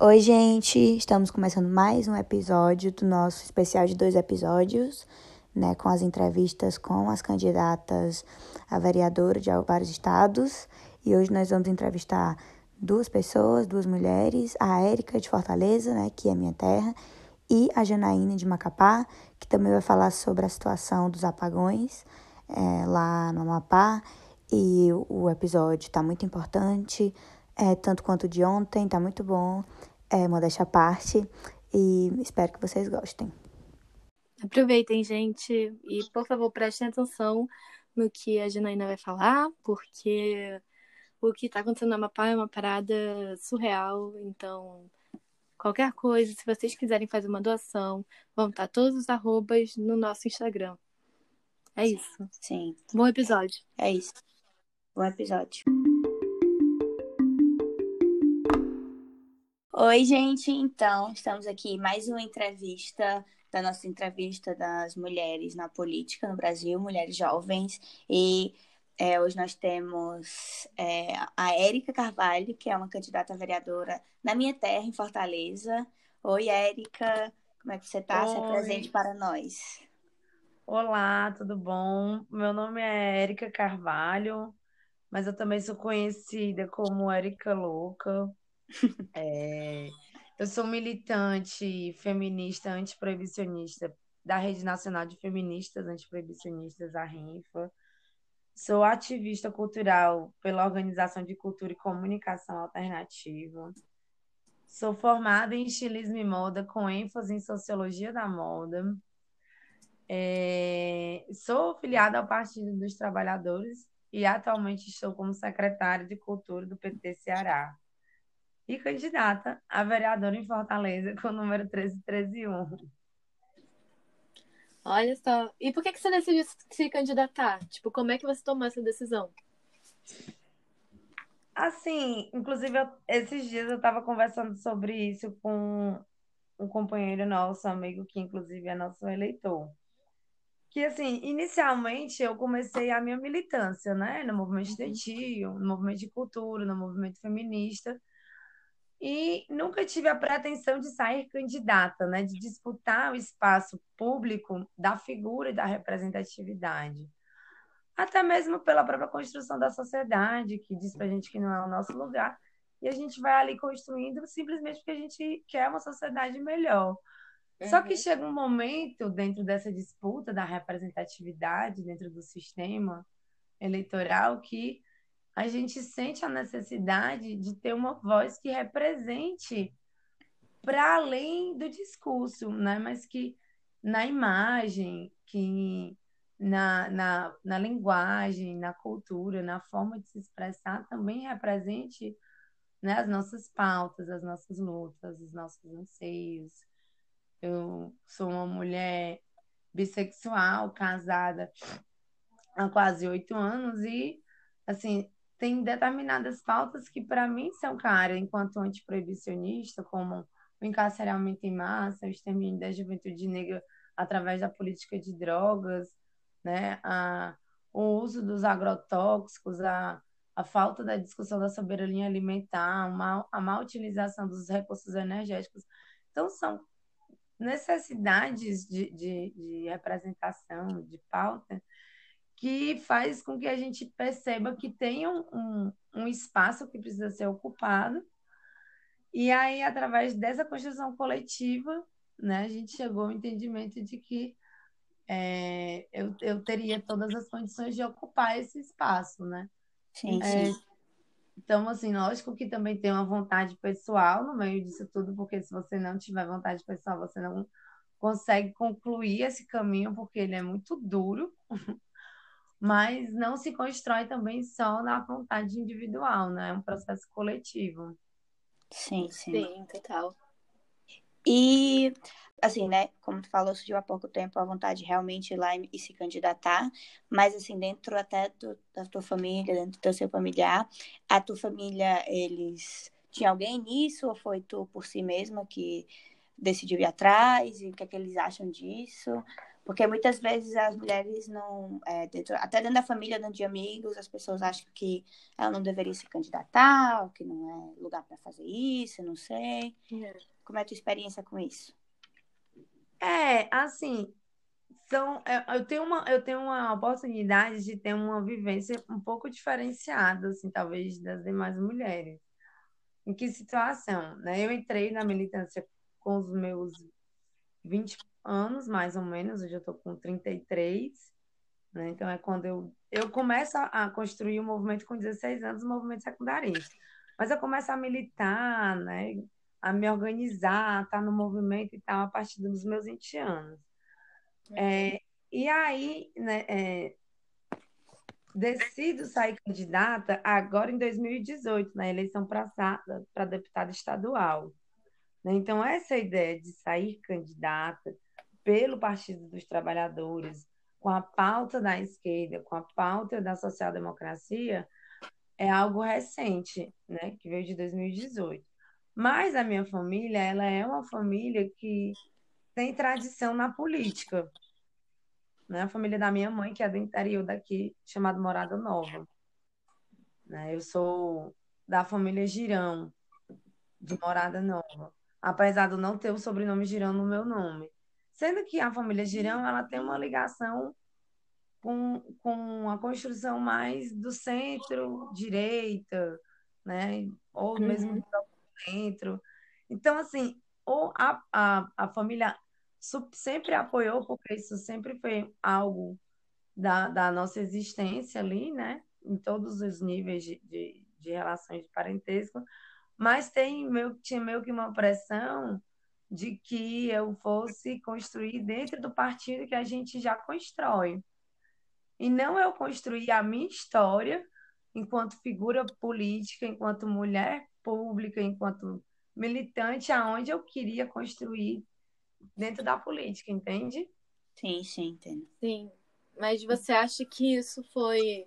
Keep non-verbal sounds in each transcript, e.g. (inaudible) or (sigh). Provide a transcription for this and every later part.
Oi, gente! Estamos começando mais um episódio do nosso especial de dois episódios, né? Com as entrevistas com as candidatas a vereadora de vários estados. E hoje nós vamos entrevistar duas pessoas, duas mulheres, a Érica de Fortaleza, né? Que é minha terra, e a Janaína de Macapá, que também vai falar sobre a situação dos apagões é, lá no Amapá. E o episódio está muito importante é, tanto quanto de ontem, tá muito bom. É, modéstia à parte. E espero que vocês gostem. Aproveitem, gente, e por favor prestem atenção no que a Janaína vai falar, porque o que está acontecendo no Amapá é uma parada surreal, então qualquer coisa, se vocês quiserem fazer uma doação, vão estar todos os arrobas no nosso Instagram. É isso. Sim. Bom episódio. É isso. Bom episódio. Oi, gente. Então, estamos aqui mais uma entrevista da nossa entrevista das mulheres na política no Brasil, mulheres jovens. E é, hoje nós temos é, a Érica Carvalho, que é uma candidata a vereadora na minha terra, em Fortaleza. Oi, Érica. Como é que você está? Se apresente para nós. Olá, tudo bom? Meu nome é Érica Carvalho, mas eu também sou conhecida como Érica Louca. É, eu sou militante feminista antiproibicionista da Rede Nacional de Feministas Antiproibicionistas, a RINFA. Sou ativista cultural pela Organização de Cultura e Comunicação Alternativa. Sou formada em estilismo e moda, com ênfase em sociologia da moda. É, sou filiada ao Partido dos Trabalhadores e atualmente estou como secretária de Cultura do PT Ceará e candidata a vereadora em Fortaleza com o número 13131. Olha só. E por que, que você decidiu se candidatar? Tipo, como é que você tomou essa decisão? Assim, inclusive, eu, esses dias eu estava conversando sobre isso com um companheiro nosso, amigo, que inclusive é nosso eleitor. Que, assim, inicialmente eu comecei a minha militância, né? No movimento estudantil, no movimento de cultura, no movimento feminista e nunca tive a pretensão de sair candidata, né, de disputar o espaço público da figura e da representatividade. Até mesmo pela própria construção da sociedade, que diz para a gente que não é o nosso lugar, e a gente vai ali construindo simplesmente porque a gente quer uma sociedade melhor. Uhum. Só que uhum. chega um momento dentro dessa disputa da representatividade, dentro do sistema eleitoral, que a gente sente a necessidade de ter uma voz que represente para além do discurso, né? mas que na imagem, que na, na, na linguagem, na cultura, na forma de se expressar, também represente né, as nossas pautas, as nossas lutas, os nossos anseios. Eu sou uma mulher bissexual, casada há quase oito anos e, assim, tem determinadas pautas que, para mim, são caras, enquanto antiproibicionista, como o encarceramento em massa, o extermínio da juventude negra através da política de drogas, né? a, o uso dos agrotóxicos, a, a falta da discussão da soberania alimentar, a má utilização dos recursos energéticos. Então, são necessidades de, de, de representação, de pauta, que faz com que a gente perceba que tem um, um, um espaço que precisa ser ocupado. E aí, através dessa construção coletiva, né, a gente chegou ao entendimento de que é, eu, eu teria todas as condições de ocupar esse espaço, né? Sim, é, sim. Então, assim, lógico que também tem uma vontade pessoal no meio disso tudo, porque se você não tiver vontade pessoal, você não consegue concluir esse caminho, porque ele é muito duro. (laughs) mas não se constrói também só na vontade individual, né? É um processo coletivo. Sim, sim. Sim, total. E, assim, né, como tu falou, surgiu há pouco tempo a vontade de realmente ir lá e se candidatar, mas, assim, dentro até do, da tua família, dentro do teu seu familiar, a tua família, eles... Tinha alguém nisso ou foi tu por si mesma que decidiu ir atrás? E o que é que eles acham disso? Porque muitas vezes as mulheres não, é, dentro, até dentro da família, dentro de amigos, as pessoas acham que ela não deveria se candidatar, ou que não é lugar para fazer isso, não sei. É. Como é a tua experiência com isso? É, assim, são, eu tenho uma, eu tenho uma oportunidade de ter uma vivência um pouco diferenciada, assim, talvez das demais mulheres. Em que situação, né? Eu entrei na militância com os meus 20 anos, mais ou menos, hoje eu estou com 33, né? Então é quando eu, eu começo a construir o um movimento com 16 anos, o um movimento secundarista. Mas eu começo a militar, né? A me organizar, estar tá no movimento e tal, a partir dos meus 20 anos. É, e aí, né, é, decido sair candidata agora em 2018, na eleição para deputada estadual. Né? Então, essa ideia de sair candidata pelo Partido dos Trabalhadores, com a pauta da esquerda, com a pauta da social-democracia, é algo recente, né, que veio de 2018. Mas a minha família, ela é uma família que tem tradição na política. Né? A família da minha mãe, que é do interior daqui, chamado Morada Nova. Né? Eu sou da família Girão, de Morada Nova. Apesar de não ter o sobrenome Girão no meu nome. Sendo que a família Girão ela tem uma ligação com, com a construção mais do centro-direita, né? ou uhum. mesmo do centro. Então, assim, ou a, a, a família sempre apoiou, porque isso sempre foi algo da, da nossa existência ali, né? Em todos os níveis de, de, de relações de parentesco, mas tem meio, tinha meio que uma pressão de que eu fosse construir dentro do partido que a gente já constrói. E não eu construir a minha história enquanto figura política, enquanto mulher pública, enquanto militante, aonde eu queria construir dentro da política, entende? Sim, sim, entendo. Sim. Mas você acha que isso foi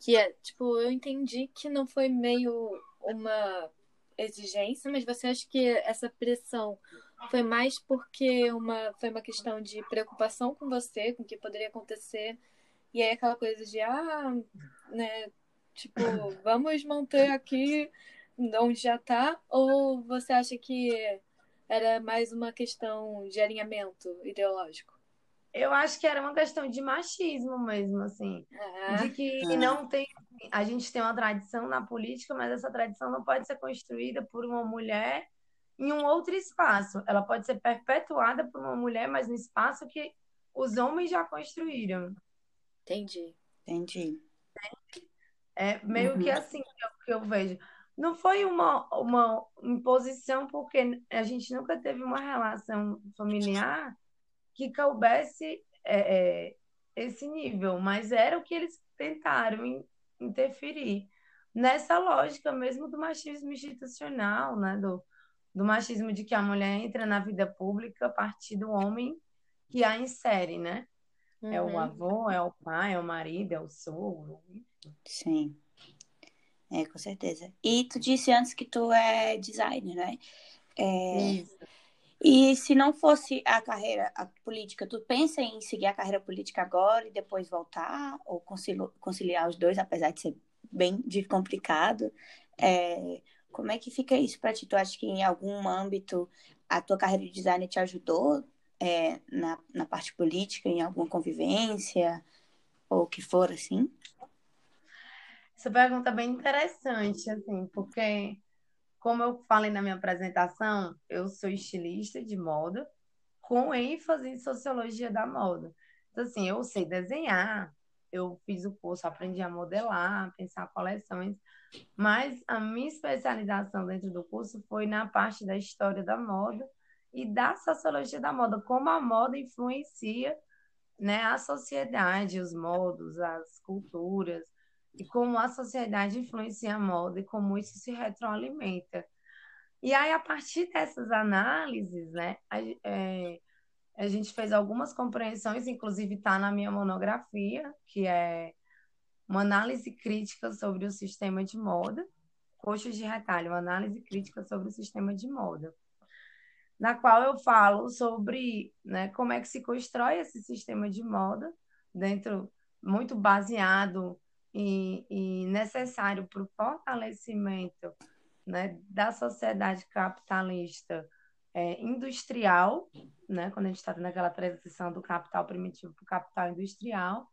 que é, tipo, eu entendi que não foi meio uma exigência, mas você acha que essa pressão foi mais porque uma, foi uma questão de preocupação com você, com o que poderia acontecer, e aí aquela coisa de, ah, né, tipo, (coughs) vamos manter aqui onde já tá, ou você acha que era mais uma questão de alinhamento ideológico? Eu acho que era uma questão de machismo mesmo, assim. É. De que é. não tem. A gente tem uma tradição na política, mas essa tradição não pode ser construída por uma mulher em um outro espaço. Ela pode ser perpetuada por uma mulher, mas no espaço que os homens já construíram. Entendi. Entendi. É meio uhum. que assim que eu, que eu, vejo. Não foi uma, uma imposição, porque a gente nunca teve uma relação familiar que coubesse é, é, esse nível, mas era o que eles tentaram interferir nessa lógica mesmo do machismo institucional, né? do, do machismo de que a mulher entra na vida pública a partir do homem que a insere, né? Uhum. É o uhum. avô, é o pai, é o marido, é o sogro. Sim. É, com certeza. E tu disse antes que tu é designer, né? É... Isso. E se não fosse a carreira a política, tu pensa em seguir a carreira política agora e depois voltar? Ou conciliar os dois, apesar de ser bem complicado? É... Como é que fica isso para ti? Tu acha que em algum âmbito a tua carreira de designer te ajudou é, na, na parte política, em alguma convivência, ou o que for assim? Essa pergunta é bem interessante, assim, porque, como eu falei na minha apresentação, eu sou estilista de moda, com ênfase em sociologia da moda. Então, assim, eu sei desenhar, eu fiz o curso, aprendi a modelar, pensar coleções, mas a minha especialização dentro do curso foi na parte da história da moda e da sociologia da moda, como a moda influencia né, a sociedade, os modos, as culturas, e como a sociedade influencia a moda e como isso se retroalimenta. E aí, a partir dessas análises, né, a, é, a gente fez algumas compreensões, inclusive está na minha monografia, que é uma análise crítica sobre o sistema de moda, coxas de retalho, uma análise crítica sobre o sistema de moda. na qual eu falo sobre né, como é que se constrói esse sistema de moda dentro muito baseado e, e necessário para o fortalecimento né, da sociedade capitalista é, industrial, né, quando a gente está naquela transição do capital primitivo para o capital industrial.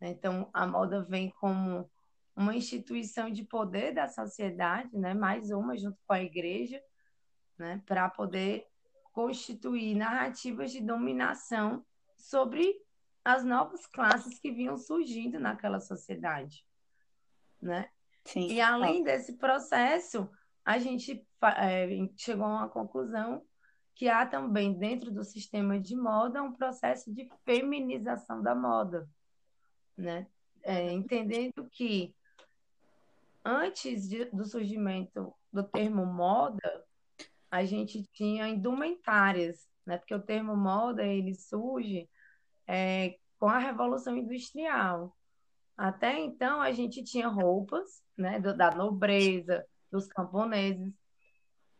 Né, então, a moda vem como uma instituição de poder da sociedade, né, mais uma junto com a igreja, né, para poder constituir narrativas de dominação sobre as novas classes que vinham surgindo naquela sociedade, né? Sim. E além desse processo, a gente é, chegou a uma conclusão que há também dentro do sistema de moda um processo de feminização da moda, né? É, entendendo que antes de, do surgimento do termo moda, a gente tinha indumentárias, né? Porque o termo moda ele surge é, com a Revolução Industrial. Até então a gente tinha roupas, né? Da nobreza, dos camponeses,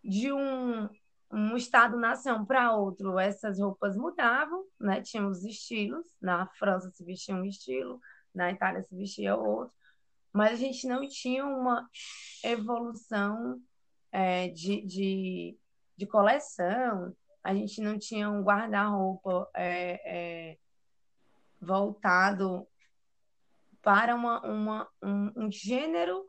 de um, um estado-nação para outro, essas roupas mudavam, né? Tinham os estilos. Na França se vestia um estilo, na Itália se vestia outro, mas a gente não tinha uma evolução é, de, de, de, coleção, a gente não tinha um guarda-roupa é, é, voltado para uma, uma, um, um gênero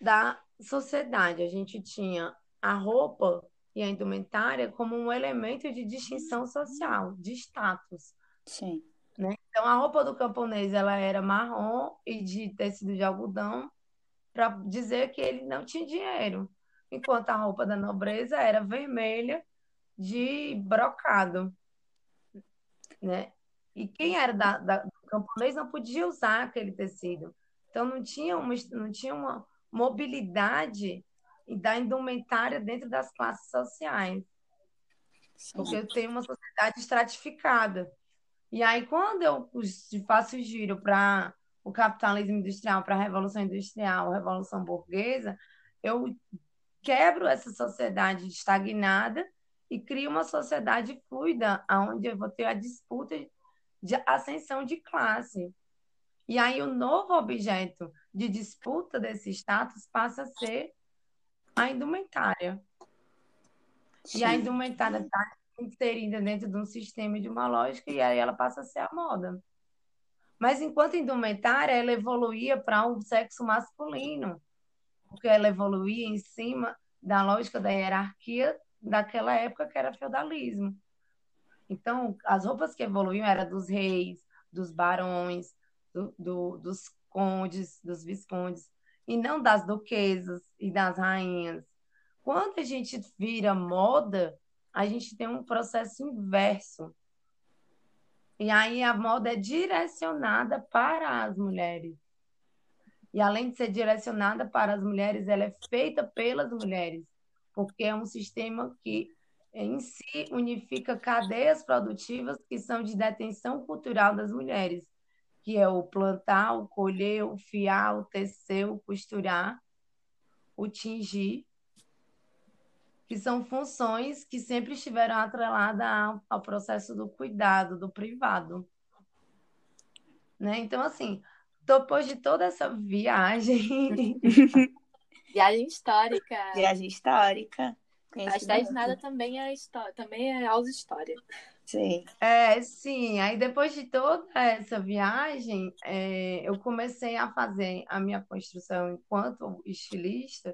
da sociedade. A gente tinha a roupa e a indumentária como um elemento de distinção social, de status. Sim. Né? Então, a roupa do camponês ela era marrom e de tecido de algodão para dizer que ele não tinha dinheiro enquanto a roupa da nobreza era vermelha de brocado, né? E quem era da, da, do camponês não podia usar aquele tecido. Então não tinha uma, não tinha uma mobilidade da indumentária dentro das classes sociais. Porque eu tenho uma sociedade estratificada. E aí, quando eu faço o giro para o capitalismo industrial, para a revolução industrial, a revolução burguesa, eu quebro essa sociedade estagnada e crio uma sociedade fluida, onde eu vou ter a disputa de ascensão de classe. E aí o novo objeto de disputa desse status passa a ser a indumentária. Sim. E a indumentária está inserida dentro de um sistema de uma lógica e aí ela passa a ser a moda. Mas enquanto indumentária, ela evoluía para um sexo masculino porque ela evoluía em cima da lógica da hierarquia daquela época que era feudalismo. Então, as roupas que evoluíam eram dos reis, dos barões, do, do, dos condes, dos viscondes, e não das duquesas e das rainhas. Quando a gente vira moda, a gente tem um processo inverso. E aí a moda é direcionada para as mulheres. E além de ser direcionada para as mulheres, ela é feita pelas mulheres, porque é um sistema que em si unifica cadeias produtivas que são de detenção cultural das mulheres, que é o plantar, o colher, o fiar, o tecer, o costurar, o tingir, que são funções que sempre estiveram atreladas ao processo do cuidado, do privado. Né? Então, assim, depois de toda essa viagem. (laughs) viagem histórica. Viagem histórica. A cidade de nada também é história, também é aula história. Sim. É, sim. Aí depois de toda essa viagem, é, eu comecei a fazer a minha construção enquanto estilista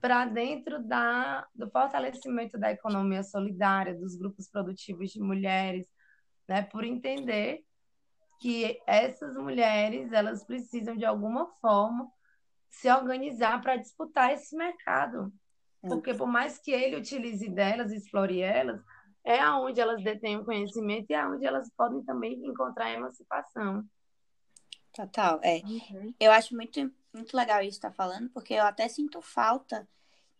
para dentro da, do fortalecimento da economia solidária, dos grupos produtivos de mulheres, né, por entender que essas mulheres elas precisam de alguma forma se organizar para disputar esse mercado. É. Porque por mais que ele utilize delas, explore elas, é aonde elas detêm o conhecimento e é aonde elas podem também encontrar emancipação. Total, é. Uhum. Eu acho muito, muito legal isso que está falando, porque eu até sinto falta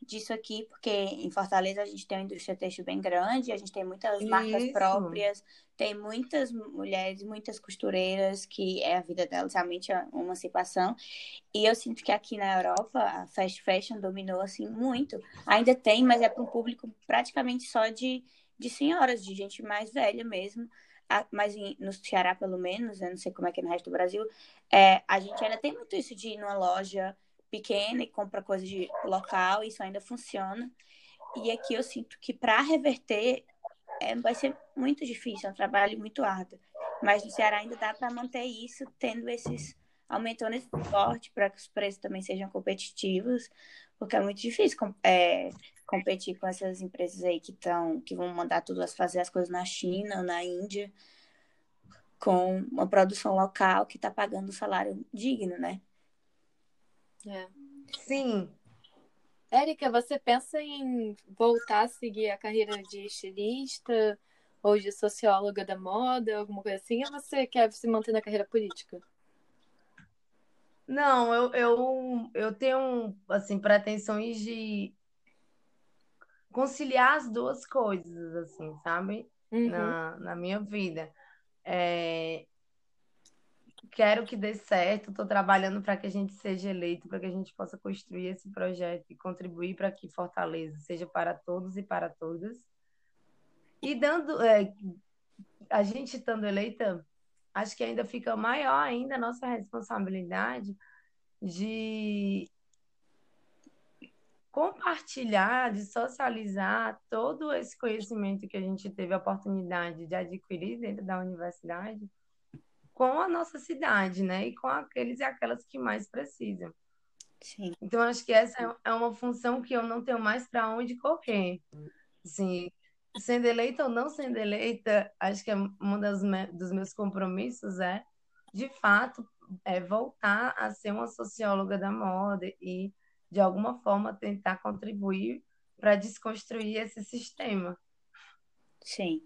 disso aqui, porque em Fortaleza a gente tem uma indústria têxtil bem grande, a gente tem muitas marcas Isso. próprias, tem muitas mulheres, muitas costureiras, que é a vida delas realmente é uma emancipação. E eu sinto que aqui na Europa a fast fashion dominou assim muito. Ainda tem, mas é para um público praticamente só de, de senhoras, de gente mais velha mesmo. Mas no Ceará, pelo menos, eu não sei como é que é no resto do Brasil, é, a gente ainda tem muito isso de ir numa loja pequena e compra coisa de local, isso ainda funciona. E aqui eu sinto que para reverter é, vai ser muito difícil, é um trabalho muito árduo. Mas no Ceará ainda dá para manter isso, tendo esses aumentando esse forte para que os preços também sejam competitivos, porque é muito difícil é, competir com essas empresas aí que estão que vão mandar tudo fazer as coisas na China na Índia com uma produção local que está pagando um salário digno, né? É. Sim. Érica, você pensa em voltar a seguir a carreira de estilista ou de socióloga da moda, alguma coisa assim, ou você quer se manter na carreira política? Não, eu, eu, eu tenho assim pretensões de conciliar as duas coisas, assim, sabe? Uhum. Na, na minha vida. É, quero que dê certo, estou trabalhando para que a gente seja eleito, para que a gente possa construir esse projeto e contribuir para que Fortaleza seja para todos e para todas. E dando, é, a gente estando eleita, acho que ainda fica maior ainda a nossa responsabilidade de compartilhar, de socializar todo esse conhecimento que a gente teve a oportunidade de adquirir dentro da universidade com a nossa cidade, né? E com aqueles e aquelas que mais precisam. Sim. Então, acho que essa é uma função que eu não tenho mais para onde correr. Assim, sendo eleita ou não sendo eleita, acho que é um das me dos meus compromissos é, de fato, é voltar a ser uma socióloga da moda e, de alguma forma, tentar contribuir para desconstruir esse sistema. Sim.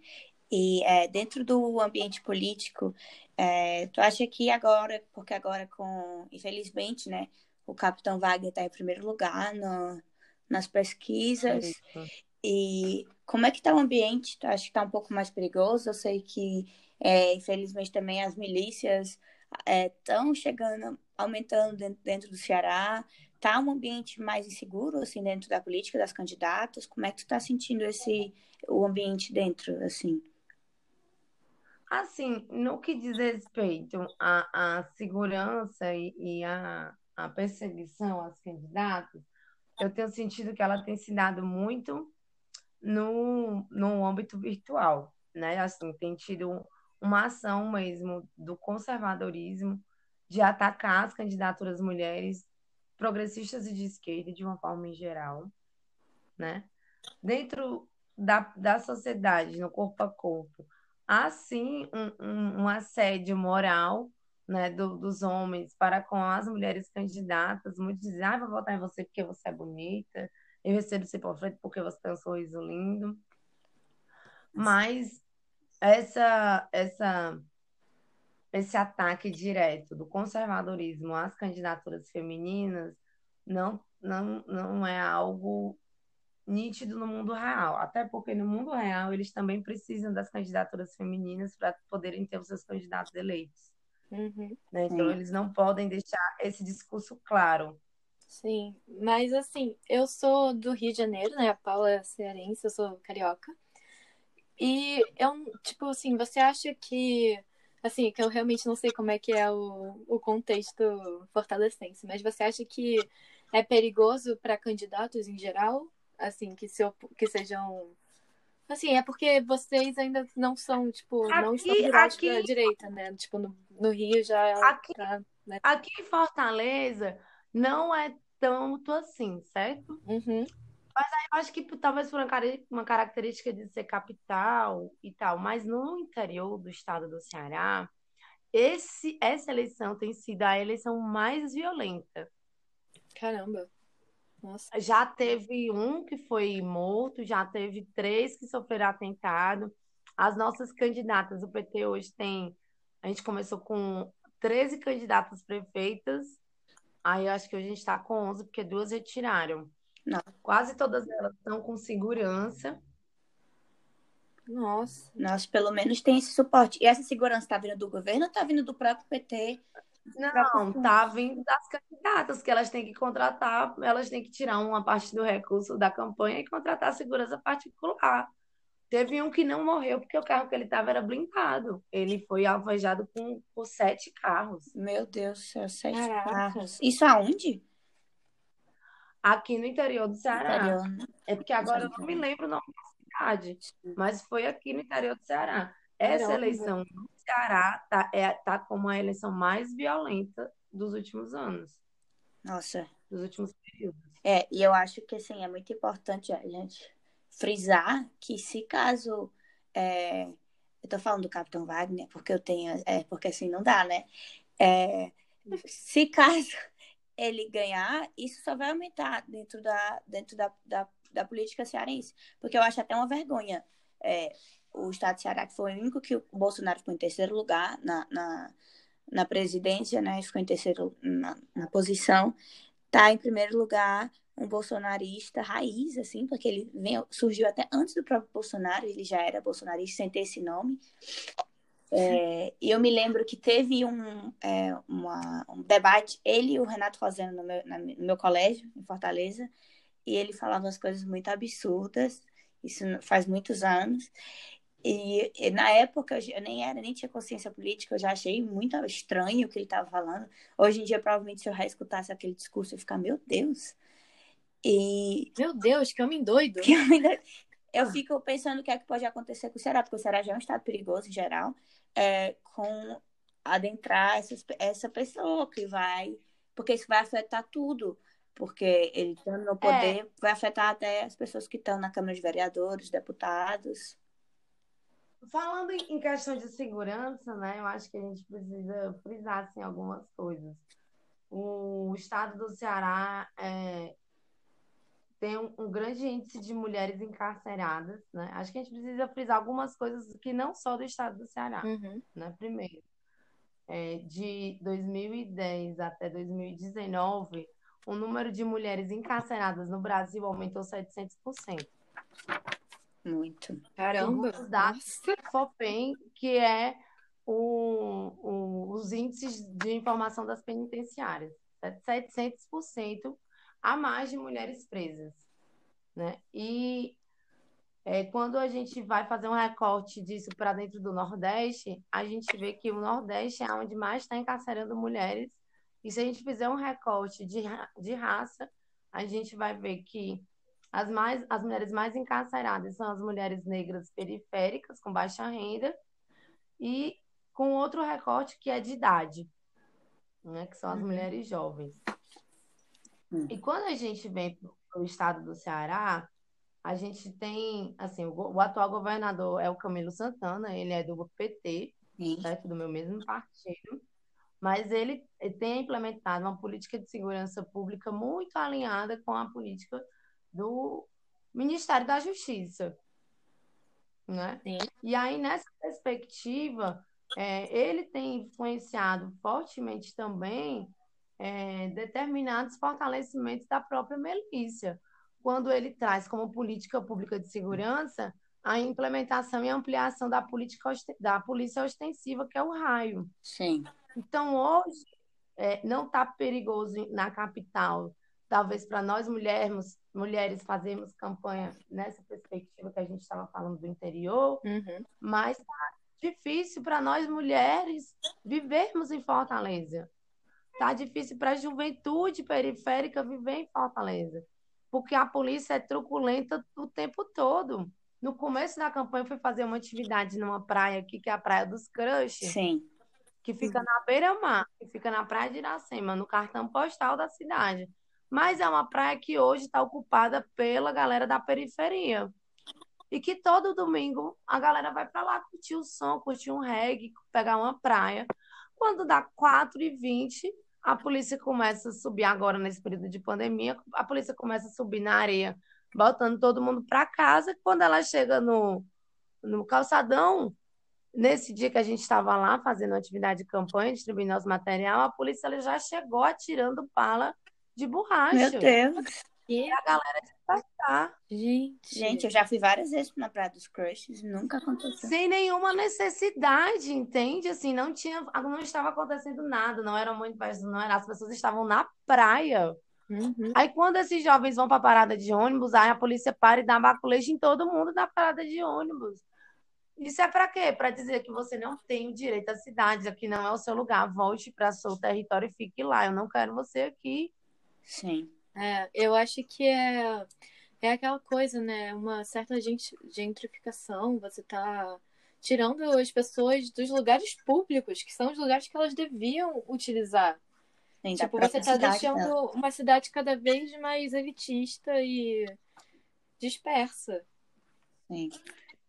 E é, dentro do ambiente político, é, tu acha que agora, porque agora com, infelizmente, né, o Capitão Wagner está em primeiro lugar no, nas pesquisas, e como é que está o ambiente? Tu acha que está um pouco mais perigoso? Eu sei que, é, infelizmente, também as milícias estão é, chegando, aumentando dentro, dentro do Ceará, Está um ambiente mais inseguro, assim, dentro da política, das candidatas? Como é que tu está sentindo esse, o ambiente dentro, assim? Assim, no que diz respeito à, à segurança e, e à, à perseguição às candidatas, eu tenho sentido que ela tem se dado muito no, no âmbito virtual, né? Assim, tem tido uma ação mesmo do conservadorismo de atacar as candidaturas mulheres progressistas e de esquerda de uma forma em geral, né? Dentro da, da sociedade, no corpo a corpo, há sim um, um, um assédio moral né, do, dos homens para com as mulheres candidatas. Muitos dizem, ah, vou votar em você porque você é bonita, eu recebo você por frente porque você tem um sorriso lindo. Mas essa, essa, esse ataque direto do conservadorismo às candidaturas femininas não, não, não é algo nítido no mundo real, até porque no mundo real eles também precisam das candidaturas femininas para poderem ter os seus candidatos eleitos. Uhum. Né? Então Sim. eles não podem deixar esse discurso claro. Sim, mas assim, eu sou do Rio de Janeiro, né? A Paula é cearense, eu sou carioca. E eu, tipo assim, você acha que assim, que eu realmente não sei como é que é o, o contexto fortalecense, mas você acha que é perigoso para candidatos em geral assim, que, se, que sejam. Assim, é porque vocês ainda não são, tipo, aqui, não estão virados aqui... pra direita, né? Tipo, no, no Rio já aqui, tá, né? aqui em Fortaleza não é tanto assim, certo? Uhum. Mas aí eu acho que talvez por uma característica de ser capital e tal, mas no interior do estado do Ceará, esse, essa eleição tem sido a eleição mais violenta. Caramba. Nossa. Já teve um que foi morto, já teve três que sofreram atentado. As nossas candidatas, o PT hoje tem. A gente começou com 13 candidatas prefeitas, aí eu acho que a gente está com 11, porque duas retiraram. Não. Quase todas elas estão com segurança. Nossa. Nós, pelo menos, tem esse suporte. E essa segurança está vindo do governo ou está vindo do próprio PT? Não, tá vindo das candidatas, que elas têm que contratar, elas têm que tirar uma parte do recurso da campanha e contratar segurança particular. Teve um que não morreu porque o carro que ele estava era blindado. Ele foi alvejado com, com sete carros. Meu Deus do céu, sete Caraca. carros. Isso aonde? Aqui no interior do Ceará. Interior, né? É porque agora eu não me lembro o nome da cidade, mas foi aqui no interior do Ceará. Essa eleição no Ceará tá, é, tá como a eleição mais violenta dos últimos anos, Nossa. dos últimos períodos. É, e eu acho que assim, é muito importante a gente frisar que se caso é, eu tô falando do Capitão Wagner, porque eu tenho, é, porque assim não dá, né? É, se caso ele ganhar, isso só vai aumentar dentro da, dentro da, da, da política cearense, porque eu acho até uma vergonha. É, o estado de Ceará, que foi o único que o Bolsonaro ficou em terceiro lugar na, na, na presidência, né? Ficou em terceiro na, na posição, tá em primeiro lugar um bolsonarista raiz, assim, porque ele surgiu até antes do próprio Bolsonaro, ele já era bolsonarista sem ter esse nome. É, e eu me lembro que teve um, é, uma, um debate, ele e o Renato fazendo no meu, na- no meu colégio, em Fortaleza, e ele falava umas coisas muito absurdas, isso faz muitos anos. E, e na época eu, eu nem era, nem tinha consciência política, eu já achei muito estranho o que ele estava falando. Hoje em dia, provavelmente, se eu reescutasse aquele discurso, eu ia ficar, meu Deus. E Meu Deus, que homem doido. que eu ainda- eu fico pensando o que é que pode acontecer com o Ceará, porque o Ceará já é um estado perigoso em geral, é, com adentrar essas, essa pessoa que vai, porque isso vai afetar tudo, porque ele estando no poder vai afetar até as pessoas que estão na Câmara de Vereadores, deputados. Falando em em questão de segurança, né, eu acho que a gente precisa frisar assim, algumas coisas. O estado do Ceará é, tem um, um grande índice de mulheres encarceradas, né? Acho que a gente precisa frisar algumas coisas que não só do estado do Ceará, Uhum. né? Primeiro, é, de 2010 até 2019, o número de mulheres encarceradas no Brasil aumentou 700%. Muito. Caramba. Segundo os dados Nossa. FOPEM, que é o, o- os índices de informação das penitenciárias. 700% a mais de mulheres presas. Né? E é, quando a gente vai fazer um recorte disso para dentro do Nordeste, a gente vê que o Nordeste é onde mais está encarcerando mulheres. E se a gente fizer um recorte de, de raça, a gente vai ver que as, mais, as mulheres mais encarceradas são as mulheres negras periféricas, com baixa renda, e com outro recorte que é de idade, né? que são as Uhum. mulheres jovens. Hum. E quando a gente vem para o estado do Ceará, a gente tem, assim, o, o atual governador é o Camilo Santana, ele é do PT, Sim. certo? Do meu mesmo partido, mas ele tem implementado uma política de segurança pública muito alinhada com a política do Ministério da Justiça, né? Sim. E aí, nessa perspectiva, é, ele tem influenciado fortemente também é, determinados fortalecimentos da própria milícia, quando ele traz como política pública de segurança a implementação e ampliação da política da polícia ostensiva, que é o raio. Sim. Então, hoje, é, não está perigoso na capital, talvez para nós mulheres, mulheres fazermos campanha nessa perspectiva que a gente estava falando do interior, Uhum. mas tá difícil para nós mulheres vivermos em Fortaleza. Tá difícil para a juventude periférica viver em Fortaleza, porque a polícia é truculenta o tempo todo. No começo da campanha, eu fui fazer uma atividade numa praia aqui, que é a Praia dos Crushes Sim. que fica na beira-mar, que fica na praia de Iracema, no cartão postal da cidade. Mas é uma praia que hoje está ocupada pela galera da periferia. E que todo domingo a galera vai para lá curtir o som, curtir um reggae, pegar uma praia. Quando dá 4h20, a polícia começa a subir, agora nesse período de pandemia, a polícia começa a subir na areia, botando todo mundo para casa. Quando ela chega no, no calçadão, Nesse dia que a gente estava lá fazendo atividade de campanha, distribuindo os material, a polícia já chegou atirando bala de borracha. Meu Deus. quê? a galera despertar. Gente. Gente, eu já fui várias vezes na Praia dos Crushes, nunca aconteceu. Sem nenhuma necessidade, entende? Assim, não tinha, não estava acontecendo nada, não eram muito não era, as pessoas estavam na praia. Uhum. Aí quando esses jovens vão para a parada de ônibus, aí a polícia para e dá baculejo em todo mundo na parada de ônibus. Isso é para quê? Para dizer que você não tem o direito à cidade, aqui não é o seu lugar, volte para seu território e fique lá. Eu não quero você aqui. Sim. É, eu acho que é, é aquela coisa, né? Uma certa gent- gentrificação. Você tá tirando as pessoas dos lugares públicos, que são os lugares que elas deviam utilizar. Sim, Tipo, você tá cidade deixando dela. uma cidade cada vez mais elitista e dispersa. Sim.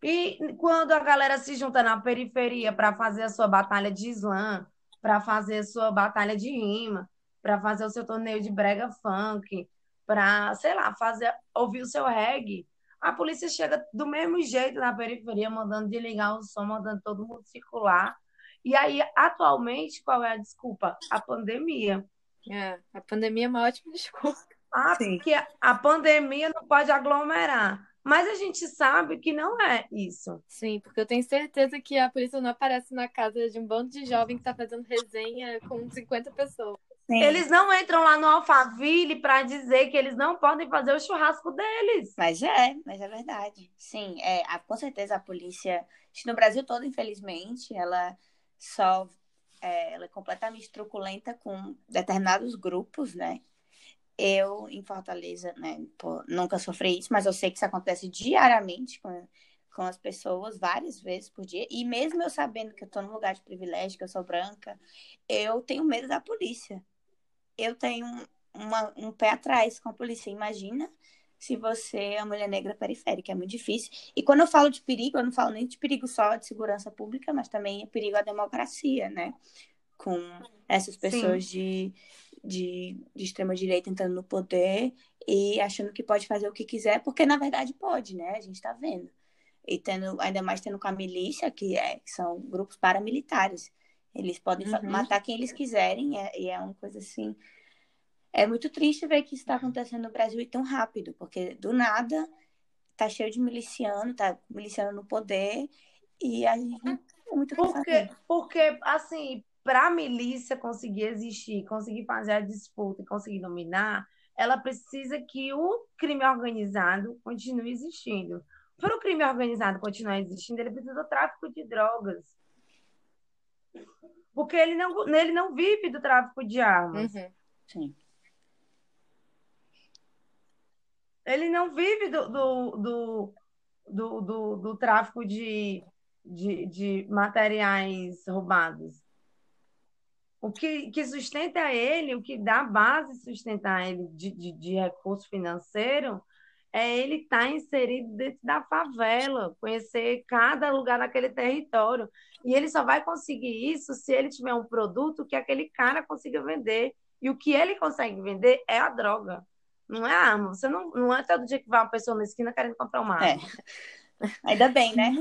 E quando a galera se junta na periferia para fazer a sua batalha de slam, para fazer a sua batalha de rima, para fazer o seu torneio de brega funk, para, sei lá, fazer ouvir o seu reggae, a polícia chega do mesmo jeito na periferia, mandando desligar o som, mandando todo mundo circular. E aí, atualmente, qual é a desculpa? A pandemia. É, a pandemia é uma ótima desculpa. Ah, Sim. porque a pandemia não pode aglomerar. Mas a gente sabe que não é isso. Sim, porque eu tenho certeza que a polícia não aparece na casa de um bando de jovem que tá fazendo resenha com 50 pessoas. Sim. Eles não entram lá no Alphaville para dizer que eles não podem fazer o churrasco deles. Mas é, mas é verdade. Sim, é, a- com certeza a polícia, no Brasil todo, infelizmente, ela só é, ela é completamente truculenta com determinados grupos, né? Eu, em Fortaleza, né, pô, nunca sofri isso, mas eu sei que isso acontece diariamente com, com as pessoas, várias vezes por dia. E mesmo eu sabendo que eu tô num lugar de privilégio, que eu sou branca, eu tenho medo da polícia. Eu tenho uma- um pé atrás com a polícia. Imagina se você é uma mulher negra periférica, é muito difícil. E quando eu falo de perigo, eu não falo nem de perigo só de segurança pública, mas também é perigo à democracia, né? Com essas pessoas de, de, de extrema-direita entrando no poder e achando que pode fazer o que quiser, porque na verdade pode, né? A gente tá vendo. E tendo, ainda mais tendo com a milícia, que, é, que são grupos paramilitares. Eles podem Uhum. matar quem eles quiserem, é- e é uma coisa assim. É muito triste ver que isso está acontecendo no Brasil e tão rápido, porque do nada tá cheio de miliciano, tá miliciano no poder, e a gente não tem muito Porque, porque assim, para a milícia conseguir existir, conseguir fazer a disputa e conseguir dominar, ela precisa que o crime organizado continue existindo. Para o crime organizado continuar existindo, ele precisa do tráfico de drogas. Porque ele não, ele não vive do tráfico de armas. Uhum. Sim. Ele não vive do, do, do, do, do, do tráfico de, de, de materiais roubados. O que, que sustenta ele, o que dá base sustentar ele de, de, de recurso financeiro, é ele estar inserido dentro da favela, conhecer cada lugar daquele território. E ele só vai conseguir isso se ele tiver um produto que aquele cara consiga vender. E o que ele consegue vender é a droga. Não é a arma. Você não, não é todo dia que vai uma pessoa na esquina querendo comprar uma É. arma. (laughs) Ainda bem, né?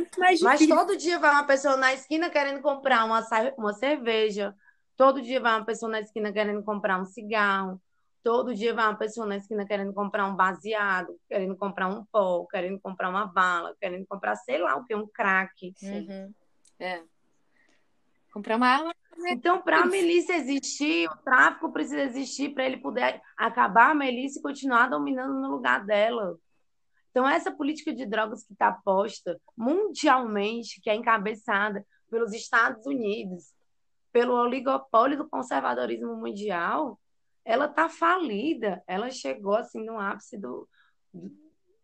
Mas todo dia vai uma pessoa na esquina querendo comprar uma, uma cerveja. Todo dia vai uma pessoa na esquina querendo comprar um cigarro. Todo dia vai uma pessoa na esquina querendo comprar um baseado, querendo comprar um pó, querendo comprar uma bala, querendo comprar sei lá o que, um crack. Uhum. É. Comprar uma arma. Então, para a milícia existir, o tráfico precisa existir para ele poder acabar a milícia e continuar dominando no lugar dela. Então, essa política de drogas que está posta mundialmente, que é encabeçada pelos Estados Unidos, pelo oligopólio do conservadorismo mundial, ela está falida. Ela chegou assim no ápice do,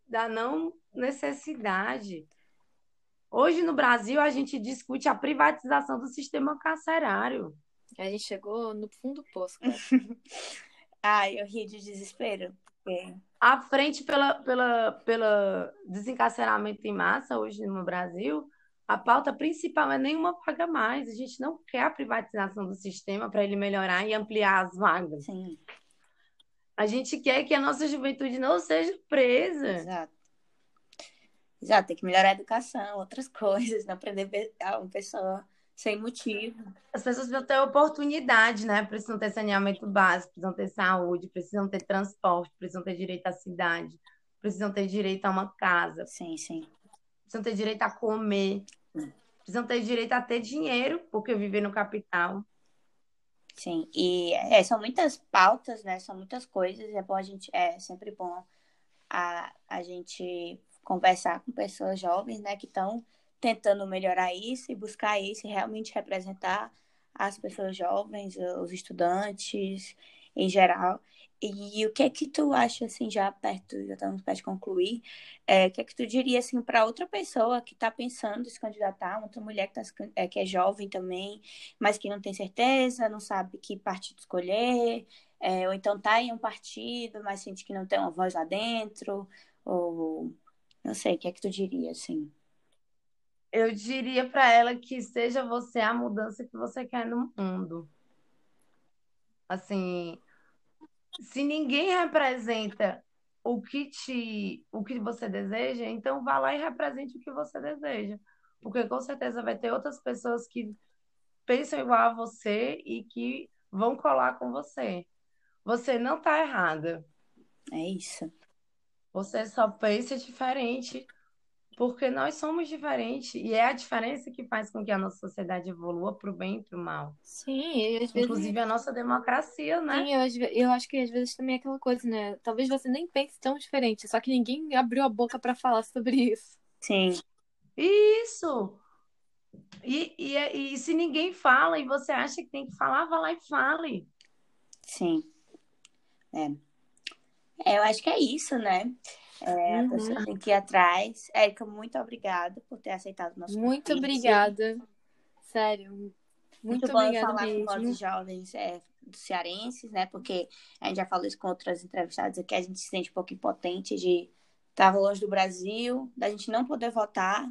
da não necessidade. Hoje no Brasil a gente discute a privatização do sistema carcerário. A gente chegou no fundo do poço, cara. Ai, eu ri de desespero. porque- À frente pela, pela, pela desencarceramento em massa hoje no Brasil, a pauta principal é nenhuma paga mais. A gente não quer a privatização do sistema para ele melhorar e ampliar as vagas. Sim, A gente quer que a nossa juventude não seja presa. exato. Exato, tem que melhorar a educação, outras (laughs) coisas, não prender pe- a uma pessoa sem motivo. As pessoas precisam ter oportunidade, né? Precisam ter saneamento básico, precisam ter saúde, precisam ter transporte, precisam ter direito à cidade, precisam ter direito a uma casa. Sim, sim. Precisam ter direito a comer. Precisam ter direito a ter dinheiro, porque viver no capital. Sim, e é, são muitas pautas, né? São muitas coisas. É bom a gente, é sempre bom a, a gente conversar com pessoas jovens, né, que estão tentando melhorar isso e buscar isso e realmente representar as pessoas jovens, os estudantes em geral. E o que é que tu acha, assim, já perto, já estamos perto de concluir, é, o que é que tu diria, assim, para outra pessoa que está pensando em se candidatar, outra mulher que, tá, é, que é jovem também, mas que não tem certeza, não sabe que partido escolher, é, ou então está em um partido, mas sente que não tem uma voz lá dentro, ou não sei, o que é que tu diria, assim? Eu diria para ela que seja você a mudança que você quer no mundo. Assim, se ninguém representa o que te, o que você deseja, então vá lá e represente o que você deseja, porque com certeza vai ter outras pessoas que pensam igual a você e que vão colar com você. Você não está errada. É isso. Você só pensa diferente porque nós somos diferentes e é a diferença que faz com que a nossa sociedade evolua para o bem e para o mal. Sim, às vezes... inclusive a nossa democracia, né? Sim, eu, eu acho que às vezes também é aquela coisa, né? Talvez você nem pense tão diferente, só que ninguém abriu a boca para falar sobre isso. Sim. Isso. E, e, e se ninguém fala e você acha que tem que falar, vá lá e fale. Sim. É. é eu acho que é isso, né? É, uhum. A pessoa tem que ir atrás. Érica, muito obrigada por ter aceitado o nosso Muito convite. obrigada. Sério. Muito, muito obrigada bom falar mesmo. com os jovens é, dos cearenses, né? Porque a gente já falou isso com outras entrevistadas aqui, a gente se sente um pouco impotente de estar longe do Brasil, da gente não poder votar,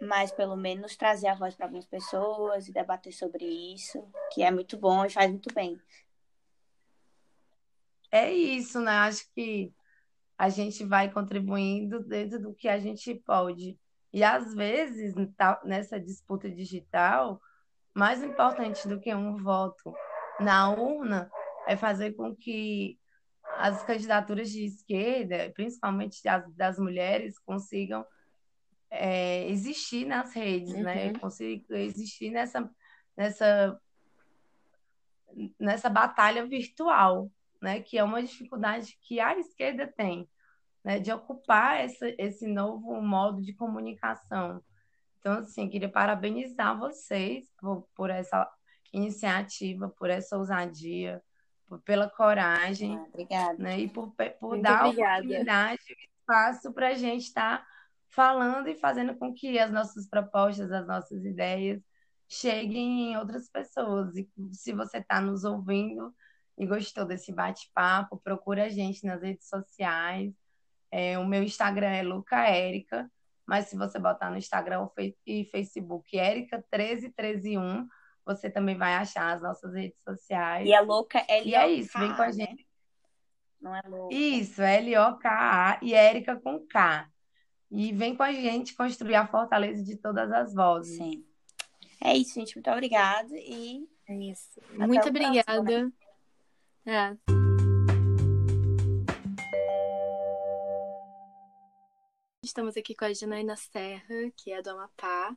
mas pelo menos trazer a voz para algumas pessoas e debater sobre isso, que é muito bom e faz muito bem. É isso, né? Acho que a gente vai contribuindo dentro do que a gente pode. E às vezes, nessa disputa digital, mais importante do que um voto na urna é fazer com que as candidaturas de esquerda, principalmente as das mulheres, consigam é, existir nas redes, né? uhum. né? Consigam existir nessa, nessa, nessa batalha virtual né, que é uma dificuldade que a esquerda tem, né, de ocupar essa, esse novo modo de comunicação. Então, assim, queria parabenizar vocês por, por essa iniciativa, por essa ousadia, por, pela coragem. Ah, obrigada. Né, e por, por dar obrigada. oportunidade espaço para a gente estar tá falando e fazendo com que as nossas propostas, as nossas ideias cheguem em outras pessoas. E se você está nos ouvindo, e gostou desse bate-papo, procura a gente nas redes sociais. É, o meu Instagram é Luca Érica, mas se você botar no Instagram e Facebook Érica13131, você também vai achar as nossas redes sociais. E é louca, L-O-K-A, E é isso, vem com a né? gente. Não é louca. Isso, L-O-K-A e Érica com K. E vem com a gente construir a fortaleza de todas as vozes. Sim. É isso, gente. Muito obrigada e é isso. Muito obrigada. Próximo, né? É. Estamos aqui com a Janaína Serra, que é do Amapá,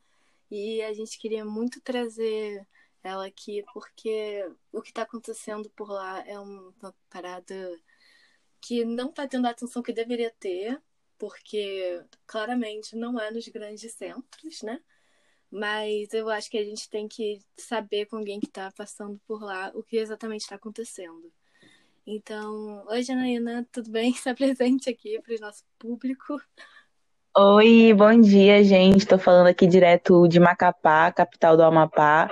e a gente queria muito trazer ela aqui porque o que está acontecendo por lá é uma parada que não está tendo a atenção que deveria ter, porque claramente não é nos grandes centros, né? Mas eu acho que a gente tem que saber com alguém que está passando por lá o que exatamente está acontecendo. Então, oi Janaína, tudo bem? (laughs) Está presente aqui para o nosso público. Oi, bom dia, gente. Estou falando aqui direto de Macapá, capital do Amapá.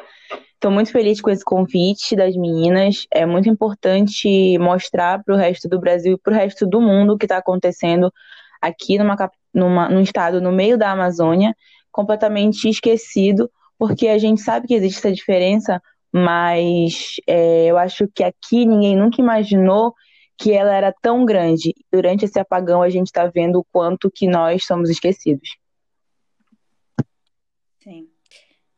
Estou muito feliz com esse convite das meninas. É muito importante mostrar para o resto do Brasil e para o resto do mundo o que está acontecendo aqui numa, numa, num estado no meio da Amazônia, completamente esquecido, porque a gente sabe que existe essa diferença, mas é, eu acho que aqui ninguém nunca imaginou que ela era tão grande. Durante esse apagão a gente está vendo o quanto que nós somos esquecidos. Sim.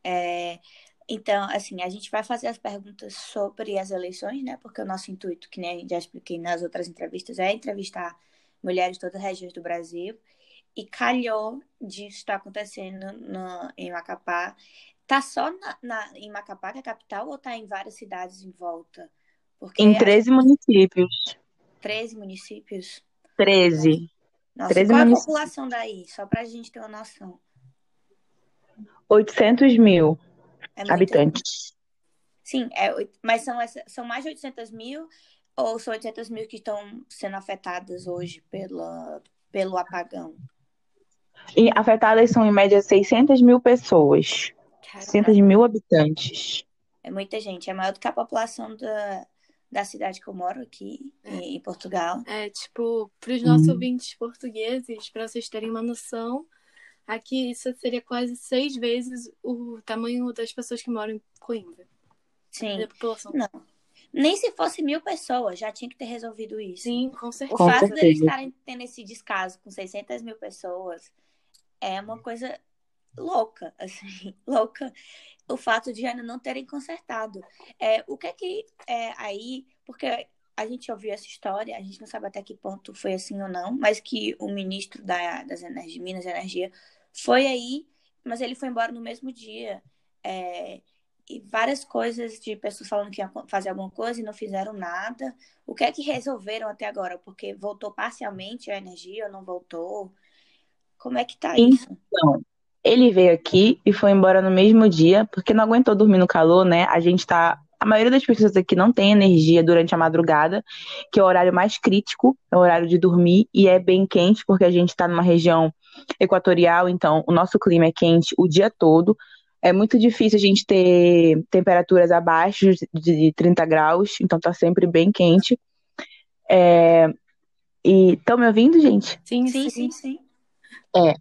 É, então, assim, a gente vai fazer as perguntas sobre as eleições, né? Porque o nosso intuito, que nem já expliquei nas outras entrevistas, é entrevistar mulheres de todas as regiões do Brasil. E calhou disso estar acontecendo no, em Macapá. Tá só na, na, em Macapá, que é a capital, ou tá em várias cidades em volta? Porque em 13 municípios. 13 municípios? 13. Nossa, 13 qual é a população daí? Só pra gente ter uma noção. 800 mil é habitantes. Sim, é, mas são, são mais de 800 mil ou são 800 mil que estão sendo afetadas hoje pela, pelo apagão? E afetadas são, em média, 600 mil pessoas. Caraca. 600 mil habitantes. É muita gente. É maior do que a população da, da cidade que eu moro aqui, é. em Portugal. É, tipo, para os nossos uhum. ouvintes portugueses, para vocês terem uma noção, aqui isso seria quase seis vezes o tamanho das pessoas que moram em Coimbra. Sim. Não. Nem se fosse mil pessoas, já tinha que ter resolvido isso. Sim, com certeza. O fato de eles estarem tendo esse descaso com 600 mil pessoas é uma coisa louca, assim, (laughs) louca. O fato de ainda não terem consertado. É, o que é que é, aí, porque a gente ouviu essa história, a gente não sabe até que ponto foi assim ou não, mas que o ministro da, das Energia, Minas e Energia foi aí, mas ele foi embora no mesmo dia. É, e várias coisas de pessoas falando que iam fazer alguma coisa e não fizeram nada. O que é que resolveram até agora? Porque voltou parcialmente a energia ou não voltou? Como é que tá isso? Então, ele veio aqui e foi embora no mesmo dia, porque não aguentou dormir no calor, né? A gente tá. A maioria das pessoas aqui não tem energia durante a madrugada, que é o horário mais crítico, é o horário de dormir, e é bem quente, porque a gente está numa região equatorial, então o nosso clima é quente o dia todo. É muito difícil a gente ter temperaturas abaixo de 30 graus, então tá sempre bem quente. É... E estão me ouvindo, gente? Sim, sim, sim, sim. É.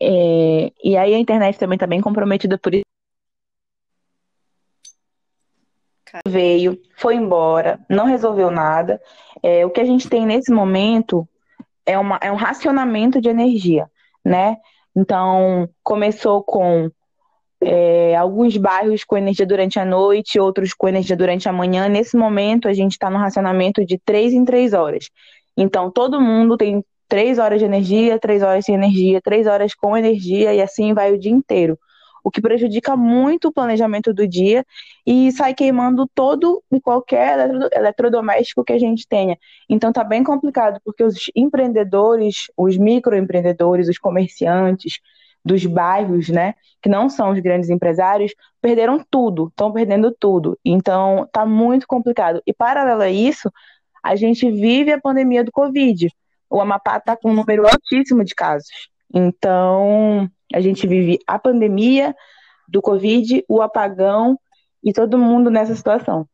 é. E aí a internet também tá bem comprometida por isso. Veio, foi embora, não resolveu nada. É, o que a gente tem nesse momento é, uma, é um racionamento de energia, né? Então, começou com é, alguns bairros com energia durante a noite, outros com energia durante a manhã. Nesse momento, a gente está no racionamento de três em três horas. Então, todo mundo tem três horas de energia, três horas sem energia, três horas com energia, e assim vai o dia inteiro. O que prejudica muito o planejamento do dia e sai queimando todo e qualquer eletrodoméstico que a gente tenha. Então tá bem complicado, porque os empreendedores, os microempreendedores, os comerciantes, dos bairros, né, que não são os grandes empresários, perderam tudo, estão perdendo tudo. Então, está muito complicado. E paralelo a isso, a gente vive a pandemia do Covid. O Amapá está com um número altíssimo de casos. Então, a gente vive a pandemia do Covid, o apagão e todo mundo nessa situação.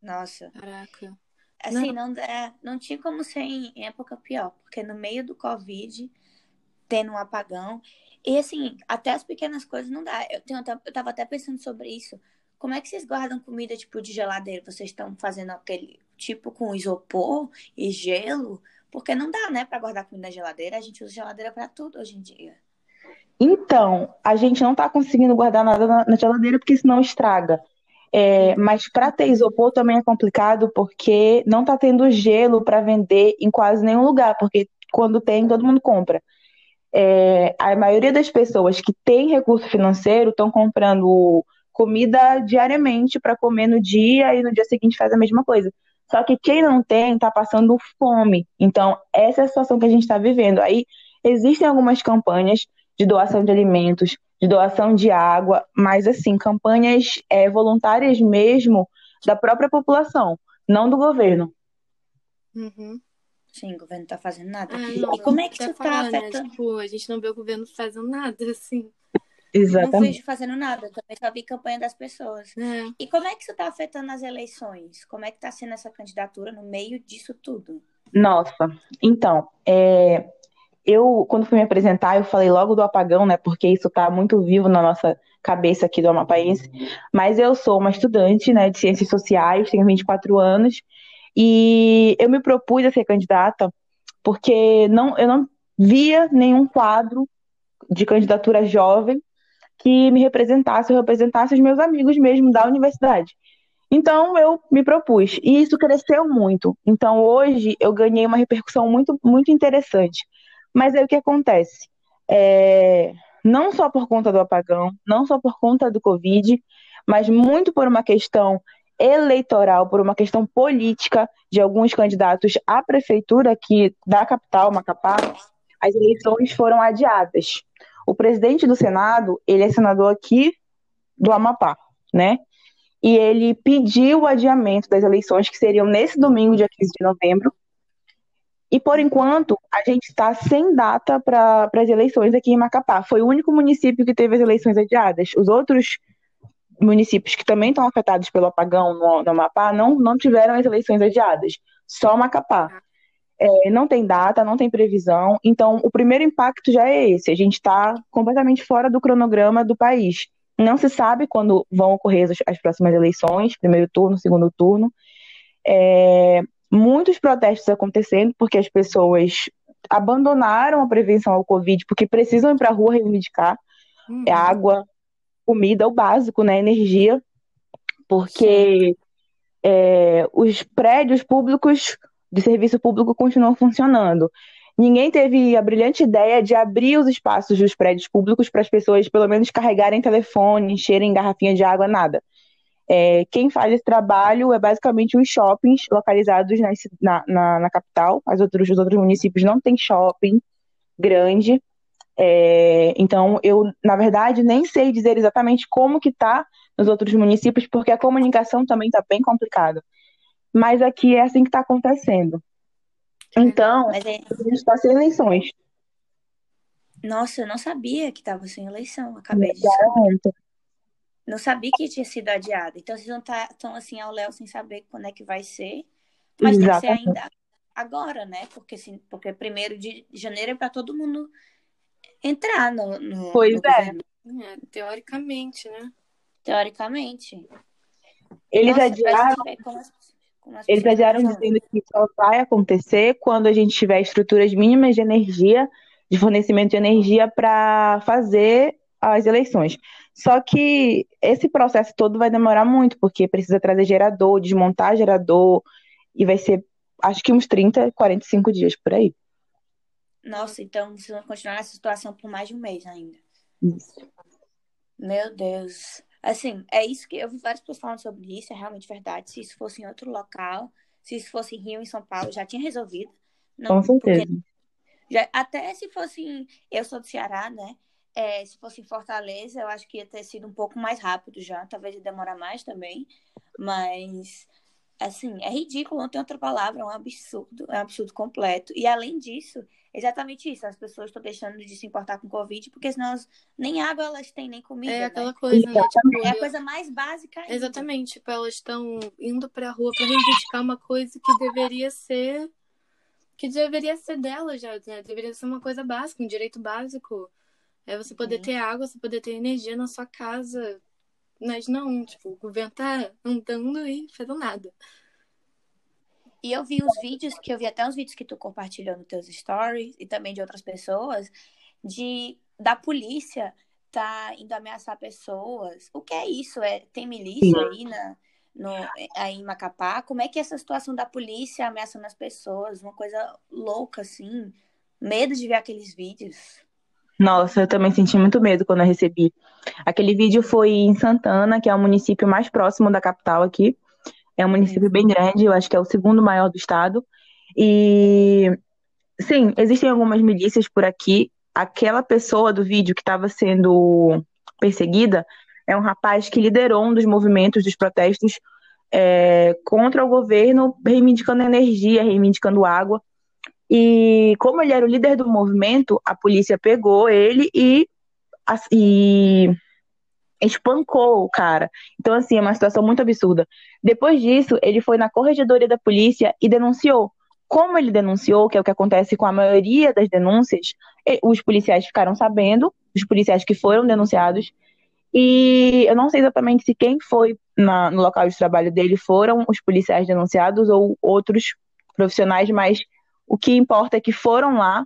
Nossa. Caraca. Assim, não, não, é, não tinha como ser em época pior, porque no meio do Covid tendo um apagão. E assim, até as pequenas coisas não dá. Eu, tenho, eu tava até pensando sobre isso. Como é que vocês guardam comida tipo de geladeira? Vocês estão fazendo aquele tipo com isopor e gelo? Porque não dá, né, para guardar comida na geladeira. A gente usa geladeira para tudo hoje em dia. Então, a gente não tá conseguindo guardar nada na, na geladeira porque senão estraga. É, mas para ter isopor também é complicado porque não tá tendo gelo para vender em quase nenhum lugar, porque quando tem todo mundo compra é, a maioria das pessoas que tem recurso financeiro estão comprando comida diariamente para comer no dia e no dia seguinte faz a mesma coisa. Só que quem não tem está passando fome. Então, essa é a situação que a gente está vivendo. Aí existem algumas campanhas de doação de alimentos, de doação de água, mas assim, campanhas é, voluntárias mesmo da própria população, não do governo. Uhum. Sim, o governo não tá fazendo nada. Não, e como é que isso tá falar, afetando? Né? Tipo, a gente não vê o governo fazendo nada, assim. Exatamente. Não vejo fazendo nada, também só vi campanha das pessoas. É. E como é que isso tá afetando as eleições? Como é que tá sendo essa candidatura no meio disso tudo? Nossa, então, é, eu, quando fui me apresentar, eu falei logo do apagão, né? Porque isso tá muito vivo na nossa cabeça aqui do Amapaense. Mas eu sou uma estudante, né, de ciências sociais, tenho 24 anos, e eu me propus a ser candidata porque não, eu não via nenhum quadro de candidatura jovem que me representasse, eu representasse os meus amigos mesmo da universidade. Então eu me propus e isso cresceu muito. Então hoje eu ganhei uma repercussão muito, muito interessante. Mas aí o que acontece? É, não só por conta do apagão, não só por conta do Covid, mas muito por uma questão eleitoral, por uma questão política de alguns candidatos à prefeitura aqui da capital, Macapá, as eleições foram adiadas. O presidente do Senado, ele é senador aqui do Amapá, né? e ele pediu o adiamento das eleições, que seriam nesse domingo, dia 15 de novembro. E por enquanto, a gente está sem data para as eleições aqui em Macapá. Foi o único município que teve as eleições adiadas. Os outros municípios que também estão afetados pelo apagão no, no Amapá não, não tiveram as eleições adiadas. Só Macapá. É, não tem data, não tem previsão. Então, o primeiro impacto já é esse. A gente está completamente fora do cronograma do país. Não se sabe quando vão ocorrer as, as próximas eleições, primeiro turno, segundo turno. É, muitos protestos acontecendo porque as pessoas abandonaram a prevenção ao Covid porque precisam ir para a rua reivindicar uhum. É água, comida, o básico, né, energia, porque é, os prédios públicos de serviço público continuam funcionando. Ninguém teve a brilhante ideia de abrir os espaços dos prédios públicos para as pessoas, pelo menos, carregarem telefone, encherem garrafinha de água, nada. É, quem faz esse trabalho é basicamente os shoppings localizados na, na, na capital. As outros, os outros municípios não têm shopping grande. É, então, eu, na verdade, nem sei dizer exatamente como que está nos outros municípios, porque a comunicação também está bem complicada. Mas aqui é assim que está acontecendo. Então, Mas é... a gente está sem eleições. Nossa, eu não sabia que estava sem eleição. Acabei de saber. Não sabia que tinha sido adiada. Então vocês estão tá, assim ao Léo sem saber quando é que vai ser. Mas Exatamente. tem que ser ainda agora, né? Porque, assim, porque primeiro de janeiro é para todo mundo entrar no, no Pois no é. é. Teoricamente, né? Teoricamente. Eles Nossa, adiaram. Eles adiaram dizendo que só vai acontecer quando a gente tiver estruturas mínimas de energia, de fornecimento de energia para fazer as eleições. Só que esse processo todo vai demorar muito, porque precisa trazer gerador, desmontar gerador, e vai ser, acho que uns 30, 45 dias por aí. Nossa, então vocês vão continuar nessa situação por mais de um mês ainda. Isso. Meu Deus. Assim, é isso que eu vi várias pessoas falando sobre isso, é realmente verdade. Se isso fosse em outro local, se isso fosse em Rio, em São Paulo, já tinha resolvido. Não, Com certeza. Já, até se fosse em, eu sou do Ceará, né? É, se fosse em Fortaleza, eu acho que ia ter sido um pouco mais rápido já, talvez ia demorar mais também, mas assim, é ridículo, não tem outra palavra, é um absurdo, é um absurdo completo. E além disso, exatamente isso, as pessoas estão deixando de se importar com Covid, porque senão elas, nem água elas têm, nem comida. É né? aquela coisa, né? Tipo, é a coisa mais básica ainda. Exatamente, tipo, elas estão indo pra rua para reivindicar uma coisa que deveria ser. Que deveria ser dela já, né? Deveria ser uma coisa básica, um direito básico. É você poder Sim. ter água, você poder ter energia na sua casa. Mas não, tipo, o governo tá andando e fazendo nada. E eu vi os vídeos, que eu vi até uns vídeos que tu compartilhou nos teus stories e também de outras pessoas, de da polícia tá indo ameaçar pessoas. O que é isso? É, tem milícia aí, na, no, aí em Macapá? Como é que é essa situação da polícia ameaçando as pessoas? Uma coisa louca, assim. Medo de ver aqueles vídeos. Nossa, eu também senti muito medo quando eu recebi. Aquele vídeo foi em Santana, que é o município mais próximo da capital aqui. É um município bem grande, eu acho que é o segundo maior do estado. E sim, existem algumas milícias por aqui. Aquela pessoa do vídeo que estava sendo perseguida é um rapaz que liderou um dos movimentos dos protestos é, contra o governo, reivindicando energia, reivindicando água. E como ele era o líder do movimento, a polícia pegou ele e, e espancou o cara. Então, assim, é uma situação muito absurda. Depois disso, ele foi na corregedoria da polícia e denunciou. Como ele denunciou, que é o que acontece com a maioria das denúncias, os policiais ficaram sabendo, os policiais que foram denunciados, e eu não sei exatamente se quem foi na, no local de trabalho dele foram os policiais denunciados ou outros profissionais, mas o que importa é que foram lá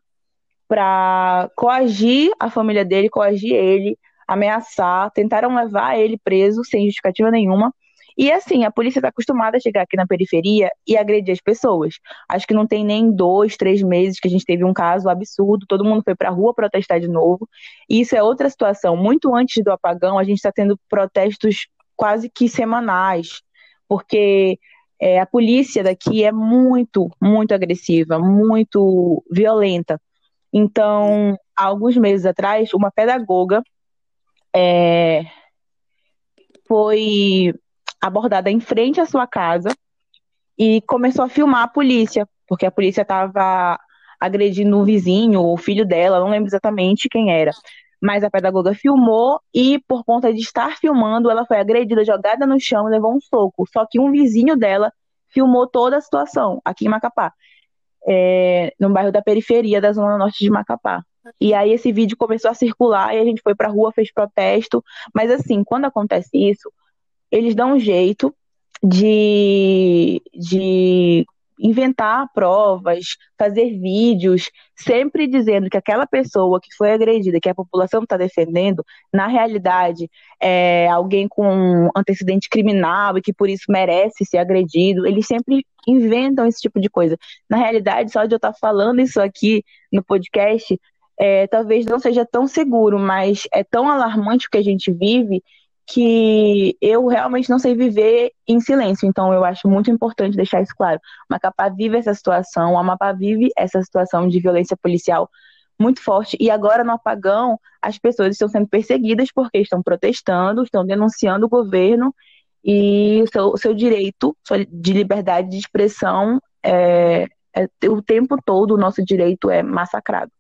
para coagir a família dele, coagir ele ameaçar, tentaram levar ele preso sem justificativa nenhuma. E assim, a polícia está acostumada a chegar aqui na periferia e agredir as pessoas. Acho que não tem nem dois, três meses que a gente teve um caso absurdo, todo mundo foi para a rua protestar de novo. E isso é outra situação. Muito antes do apagão, a gente está tendo protestos quase que semanais, porque é, a polícia daqui é muito, muito agressiva, muito violenta. Então, há alguns meses atrás, uma pedagoga é, foi abordada em frente à sua casa e começou a filmar a polícia, porque a polícia estava agredindo um vizinho, o filho dela, não lembro exatamente quem era. Mas a pedagoga filmou e, por conta de estar filmando, ela foi agredida, jogada no chão e levou um soco. Só que um vizinho dela filmou toda a situação aqui em Macapá, é, no bairro da periferia da Zona Norte de Macapá. E aí esse vídeo começou a circular e a gente foi pra rua, fez protesto. Mas assim, quando acontece isso, eles dão um jeito de, de inventar provas, fazer vídeos, sempre dizendo que aquela pessoa que foi agredida, que a população está defendendo, na realidade é alguém com antecedente criminal e que por isso merece ser agredido. Eles sempre inventam esse tipo de coisa. Na realidade, só de eu estar tá falando isso aqui no podcast, é, talvez não seja tão seguro, mas é tão alarmante o que a gente vive que eu realmente não sei viver em silêncio. Então, eu acho muito importante deixar isso claro. O Macapá vive essa situação, o Amapá vive essa situação de violência policial muito forte. E agora, no apagão, as pessoas estão sendo perseguidas porque estão protestando, estão denunciando o governo e o seu, seu direito de liberdade de expressão, é, é, o tempo todo, o nosso direito é massacrado.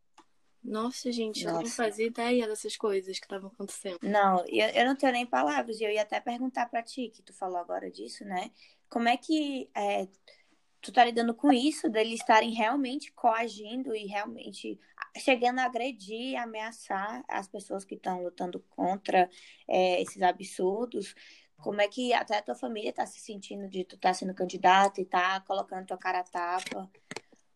Nossa, gente, Nossa. eu não fazia ideia dessas coisas que estavam acontecendo. Não, eu, eu não tenho nem palavras. E eu ia até perguntar para ti, que tu falou agora disso, né? Como é que é, tu tá lidando com isso, deles estarem realmente coagindo e realmente chegando a agredir, ameaçar as pessoas que estão lutando contra é, esses absurdos? Como é que até a tua família tá se sentindo de tu tá sendo candidata e tá colocando tua cara a tapa?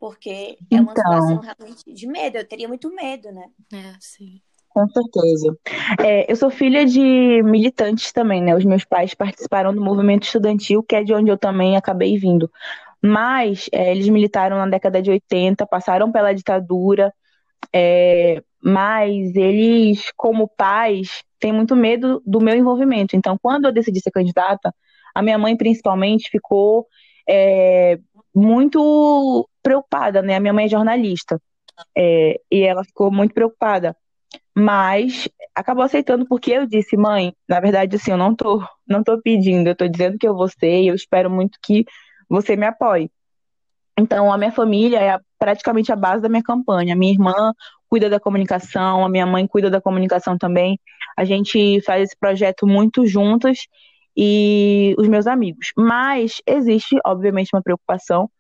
Porque é uma então, situação realmente de medo. Eu teria muito medo, né? É, sim. Com certeza. É, eu sou filha de militantes também, né? Os meus pais participaram do movimento estudantil, que é de onde eu também acabei vindo. Mas é, eles militaram na década de 80, passaram pela ditadura, é, mas eles, como pais, têm muito medo do meu envolvimento. Então, quando eu decidi ser candidata, a minha mãe, principalmente, ficou é, muito preocupada, né? A minha mãe é jornalista é, e ela ficou muito preocupada, mas acabou aceitando porque eu disse, mãe, na verdade, assim, eu não tô, não tô pedindo, eu tô dizendo que eu vou ser e eu espero muito que você me apoie. Então, a minha família é praticamente a base da minha campanha. A minha irmã cuida da comunicação, a minha mãe cuida da comunicação também. A gente faz esse projeto muito juntas e os meus amigos. Mas existe, obviamente, uma preocupação,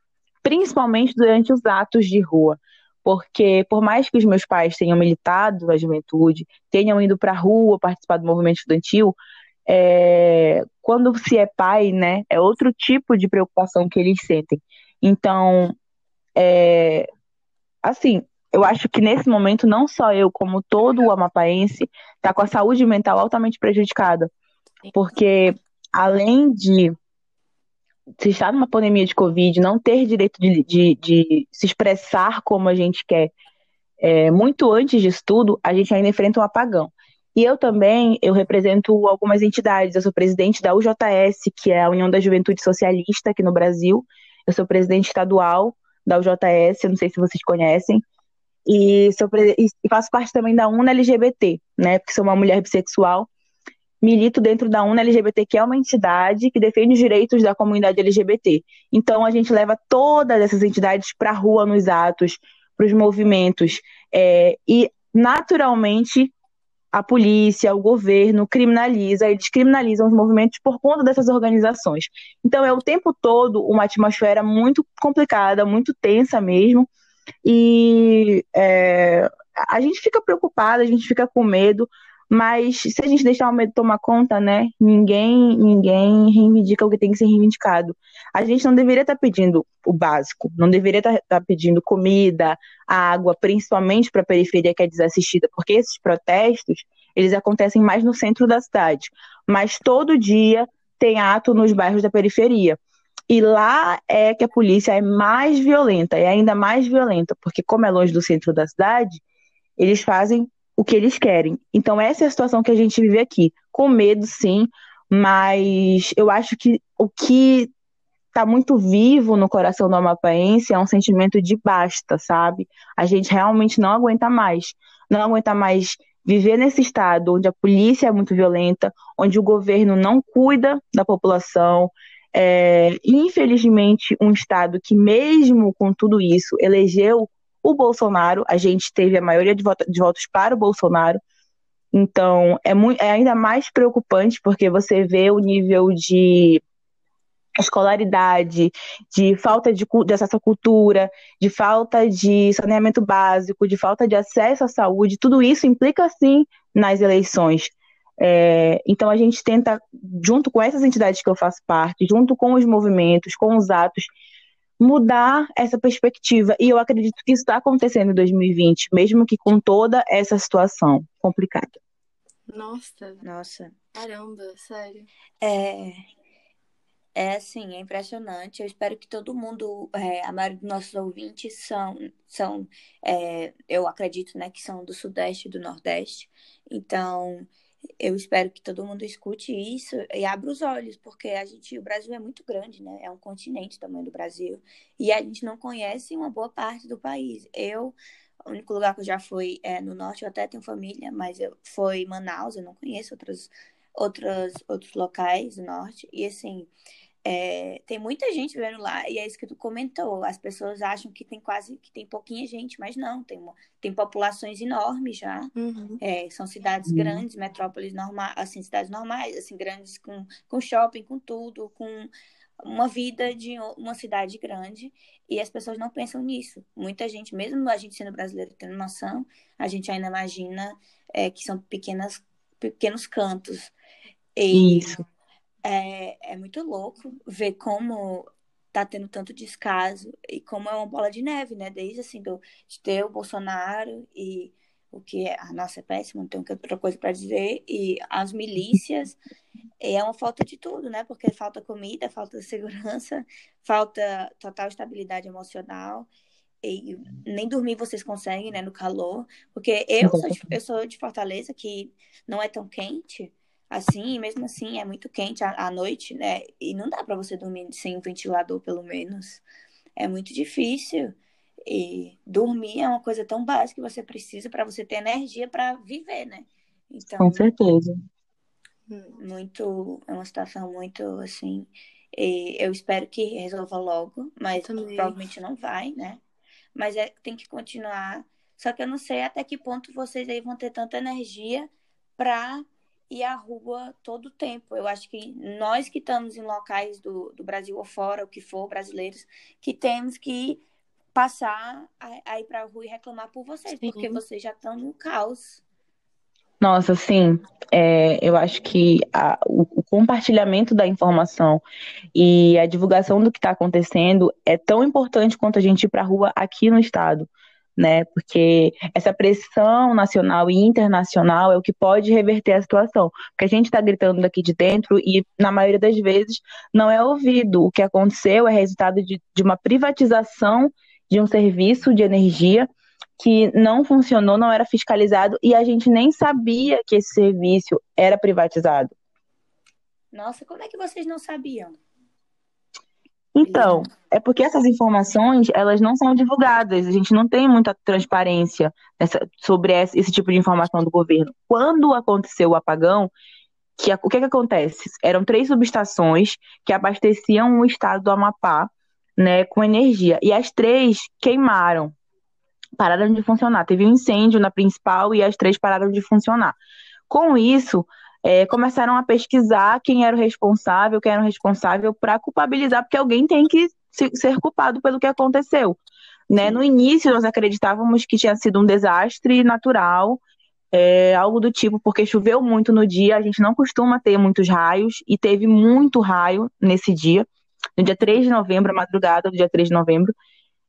principalmente durante os atos de rua. Porque, por mais que os meus pais tenham militado na juventude, tenham ido para a rua participar do movimento estudantil, é, quando se é pai, né, é outro tipo de preocupação que eles sentem. Então, é, assim, eu acho que nesse momento, não só eu, como todo o amapaense, está com a saúde mental altamente prejudicada. Porque além de se estar numa pandemia de Covid, não ter direito de, de, de se expressar como a gente quer, é, muito antes disso tudo, a gente ainda enfrenta um apagão. E eu também, eu represento algumas entidades. Eu sou presidente da UJS, que é a União da Juventude Socialista aqui no Brasil. Eu sou presidente estadual da UJS, não sei se vocês conhecem. E, sou, e faço parte também da UNA LGBT, né? Porque sou uma mulher bissexual milito dentro da UNA LGBT, que é uma entidade que defende os direitos da comunidade LGBT. Então, a gente leva todas essas entidades para a rua nos atos, para os movimentos. É, e, naturalmente, a polícia, o governo criminaliza, eles criminalizam os movimentos por conta dessas organizações. Então, é o tempo todo uma atmosfera muito complicada, muito tensa mesmo. E é, a gente fica preocupada, a gente fica com medo, mas se a gente deixar o medo tomar conta, né? Ninguém, ninguém reivindica o que tem que ser reivindicado. A gente não deveria estar tá pedindo o básico, não deveria estar tá, tá pedindo comida, água, principalmente para a periferia que é desassistida, porque esses protestos eles acontecem mais no centro da cidade. Mas todo dia tem ato nos bairros da periferia. E lá é que a polícia é mais violenta, é ainda mais violenta, porque como é longe do centro da cidade, eles fazem o que eles querem. Então essa é a situação que a gente vive aqui, com medo sim, mas eu acho que o que está muito vivo no coração do amapaense é um sentimento de basta, sabe? A gente realmente não aguenta mais, não aguenta mais viver nesse estado onde a polícia é muito violenta, onde o governo não cuida da população, é, infelizmente, um Estado que, mesmo com tudo isso, elegeu o Bolsonaro, a gente teve a maioria de, votos, de votos para o Bolsonaro. Então, é, muito, é ainda mais preocupante porque você vê o nível de escolaridade, de falta de, de, acesso à cultura, de falta de saneamento básico, de falta de acesso à saúde, tudo isso implica sim nas eleições. É, então a gente tenta, junto com essas entidades que eu faço parte, junto com os movimentos, com os atos, mudar essa perspectiva. E eu acredito que isso está acontecendo em 2020, mesmo que com toda essa situação complicada. Nossa. Nossa. Caramba, sério. É, é assim, é impressionante. Eu espero que todo mundo, é, a maioria dos nossos ouvintes são, são é, eu acredito, né, que são do Sudeste e do Nordeste. Então, eu espero que todo mundo escute isso e abra os olhos, porque a gente, o Brasil é muito grande, né? É um continente também do Brasil e a gente não conhece uma boa parte do país. Eu, o único lugar que eu já fui é no norte, eu até tenho família, mas eu foi Manaus, eu não conheço outros outros outros locais do norte e assim é, tem muita gente vivendo lá, e é isso que tu comentou. As pessoas acham que tem quase que tem pouquinha gente, mas não, tem, uma, tem populações enormes já. Uhum. É, são cidades uhum. grandes, metrópoles normais, assim, cidades normais, assim, grandes com, com shopping, com tudo, com uma vida de uma cidade grande e as pessoas não pensam nisso. Muita gente, mesmo a gente sendo brasileiro tendo noção, a gente ainda imagina é, que são pequenas, pequenos cantos. E, Isso é, é muito louco ver como tá tendo tanto descaso e como é uma bola de neve, né? Desde assim, do, de ter o Bolsonaro e o que é, a nossa é péssimo, não tenho outra coisa para dizer, e as milícias, é uma falta de tudo, né? Porque falta comida, falta segurança, falta total estabilidade emocional, e nem dormir vocês conseguem, né, no calor, porque eu sou de, eu sou de Fortaleza, que não é tão quente, assim, mesmo assim é muito quente à, noite, né? E não dá para você dormir sem um ventilador, pelo menos. É muito difícil. E dormir é uma coisa tão básica que você precisa para você ter energia para viver, né? Então, Com certeza. Muito, é uma situação muito assim. eu espero que resolva logo, mas provavelmente não vai, né? Mas é, tem que continuar. Só que eu não sei até que ponto vocês aí vão ter tanta energia para e a rua todo o tempo. Eu acho que nós que estamos em locais do, do Brasil ou fora, o que for, brasileiros, que temos que passar a, a ir para a rua e reclamar por vocês, sim. porque vocês já estão no caos. Nossa, sim. É, eu acho que a, o, o, compartilhamento da informação e a divulgação do que está acontecendo é tão importante quanto a gente ir para a rua aqui no estado né? Porque essa pressão nacional e internacional é o que pode reverter a situação. Porque a gente está gritando daqui de dentro e, na maioria das vezes, não é ouvido. O que aconteceu é resultado de, de uma privatização de um serviço de energia que não funcionou, não era fiscalizado e a gente nem sabia que esse serviço era privatizado. Nossa, como é que vocês não sabiam? Então, é porque essas informações, elas não são divulgadas, a gente não tem muita transparência nessa, sobre esse, esse, tipo de informação do governo. Quando aconteceu o apagão, que, o que, que acontece? Eram três subestações que abasteciam o estado do Amapá né, com energia, e as três queimaram, pararam de funcionar. Teve um incêndio na principal e as três pararam de funcionar. Com isso, é, começaram a pesquisar quem era o responsável, quem era o responsável para culpabilizar, porque alguém tem que ser culpado pelo que aconteceu. Né? No início, nós acreditávamos que tinha sido um desastre natural, é, algo do tipo, porque choveu muito no dia, a gente não costuma ter muitos raios, e teve muito raio nesse dia, no dia 3 de novembro, a madrugada do dia 3 de novembro.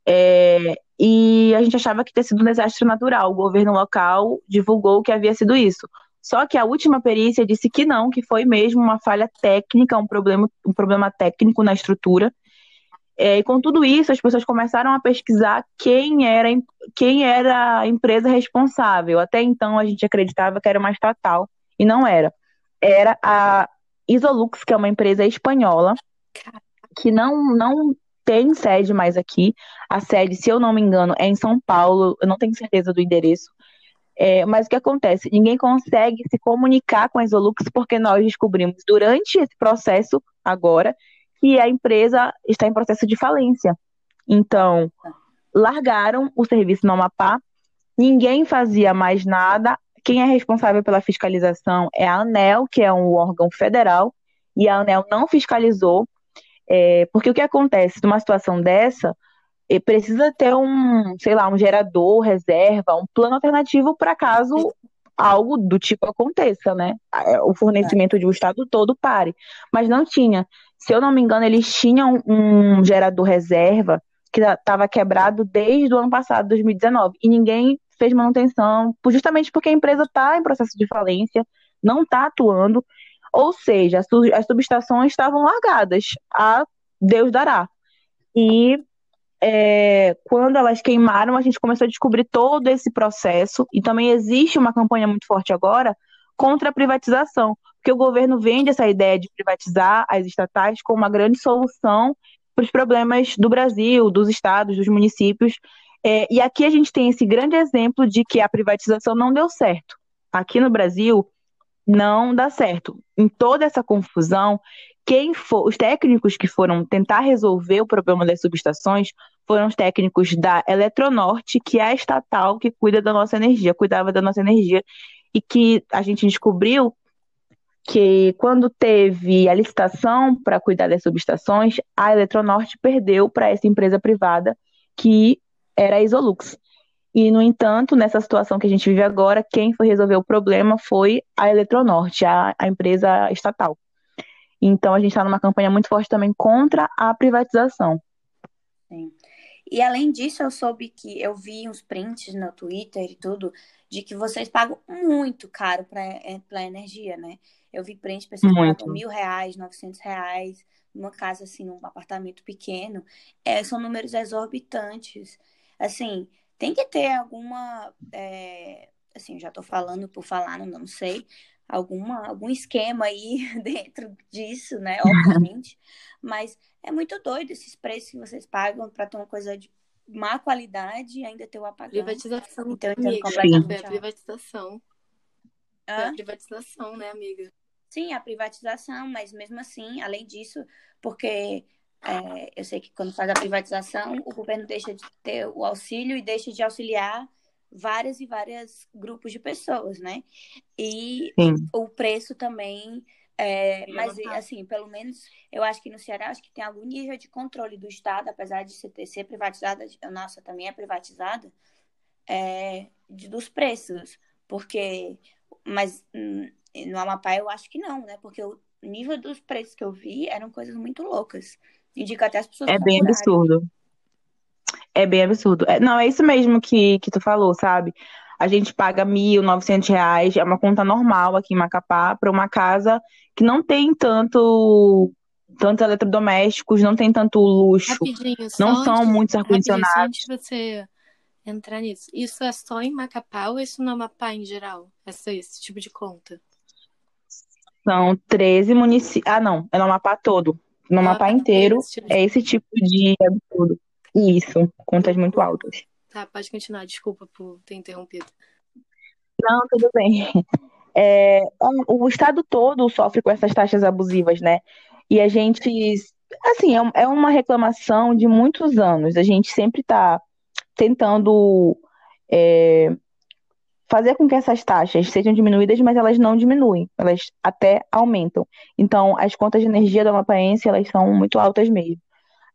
É, e a gente achava que tinha sido um desastre natural. O governo local divulgou que havia sido isso. Só que a última perícia disse que não, que foi mesmo uma falha técnica, um problema, um problema técnico na estrutura. É, e com tudo isso, as pessoas começaram a pesquisar quem era, quem era a empresa responsável. Até então, a gente acreditava que era uma estatal, e não era. Era a Isolux, que é uma empresa espanhola, que não, não tem sede mais aqui. A sede, se eu não me engano, é em São Paulo, eu não tenho certeza do endereço. É, mas o que acontece? Ninguém consegue se comunicar com a Isolux porque nós descobrimos durante esse processo agora que a empresa está em processo de falência. Então, largaram o serviço no Amapá, ninguém fazia mais nada. Quem é responsável pela fiscalização é a ANEL, que é um órgão federal, e a ANEL não fiscalizou, é, porque o que acontece numa situação dessa, precisa ter um, sei lá, um gerador, reserva, um plano alternativo para caso algo do tipo aconteça, né? É, o fornecimento de um estado todo pare. Mas não tinha. Se eu não me engano, eles tinham um gerador reserva que estava quebrado desde o ano passado, 2019, e ninguém fez manutenção, justamente porque a empresa está em processo de falência, não está atuando, ou seja, as subestações estavam largadas, a Deus dará. E é, quando elas queimaram, a gente começou a descobrir todo esse processo. E também existe uma campanha muito forte agora contra a privatização, porque o governo vende essa ideia de privatizar as estatais como uma grande solução para os problemas do Brasil, dos estados, dos municípios. É, e aqui a gente tem esse grande exemplo de que a privatização não deu certo. Aqui no Brasil, não dá certo. Em toda essa confusão, quem for, os técnicos que foram tentar resolver o problema das subestações foram os técnicos da Eletronorte, que é a estatal que cuida da nossa energia, cuidava da nossa energia, e que a gente descobriu que quando teve a licitação para cuidar das subestações, a Eletronorte perdeu para essa empresa privada que era a Isolux. E, no entanto, nessa situação que a gente vive agora, quem foi resolver o problema foi a Eletronorte, a, a empresa estatal. Então, a gente está numa campanha muito forte também contra a privatização. Sim. E além disso, eu soube que eu vi uns prints no Twitter e tudo, de que vocês pagam muito caro para é, energia, né? Eu vi print pessoas pagam mil reais, novecentos reais, numa casa assim, num apartamento pequeno. É, são números exorbitantes. Assim, tem que ter alguma. É, assim, já estou falando por falar, não, não sei. Alguma, algum esquema aí (laughs) dentro disso, né? Obviamente. Mas é muito doido esses preços que vocês pagam para ter uma coisa de má qualidade e ainda ter o apagão. Privatização. Então, eu entendo completamente. Foi a privatização. Foi a privatização, né, amiga? Sim, a privatização, mas mesmo assim, além disso, porque é, eu sei que quando faz a privatização, o governo deixa de ter o auxílio e deixa de auxiliar várias e várias grupos de pessoas, né? E Sim. o preço também. É, mas, assim, pelo menos eu acho que no Ceará acho que tem algum nível de controle do Estado, apesar de ser, ser privatizada, nossa, também é privatizada, é, de, dos preços. Porque, mas hum, no Amapá eu acho que não, né? Porque o nível dos preços que eu vi eram coisas muito loucas. Indica até as pessoas. É bem absurdo. É bem absurdo. É, não, é isso mesmo que, que tu falou, sabe? A gente paga R$ reais, é uma conta normal aqui em Macapá, para uma casa que não tem tanto tantos eletrodomésticos, não tem tanto luxo. não são antes, muitos ar-condicionados. Antes de você entrar nisso, isso é só em Macapá ou isso no Amapá em geral? Essa, esse tipo de conta? São 13 municípios. Ah, não, é no Amapá todo no mapa inteiro é esse tipo de absurdo. Isso, contas muito altas. Tá, pode continuar, desculpa por ter interrompido. Não, tudo bem. (laughs) É, o estado todo sofre com essas taxas abusivas, né? E a gente, assim, é, é uma reclamação de muitos anos. A gente sempre está tentando é, fazer com que essas taxas sejam diminuídas, mas elas não diminuem, elas até aumentam. Então, as contas de energia da Amapaense, elas são muito altas mesmo.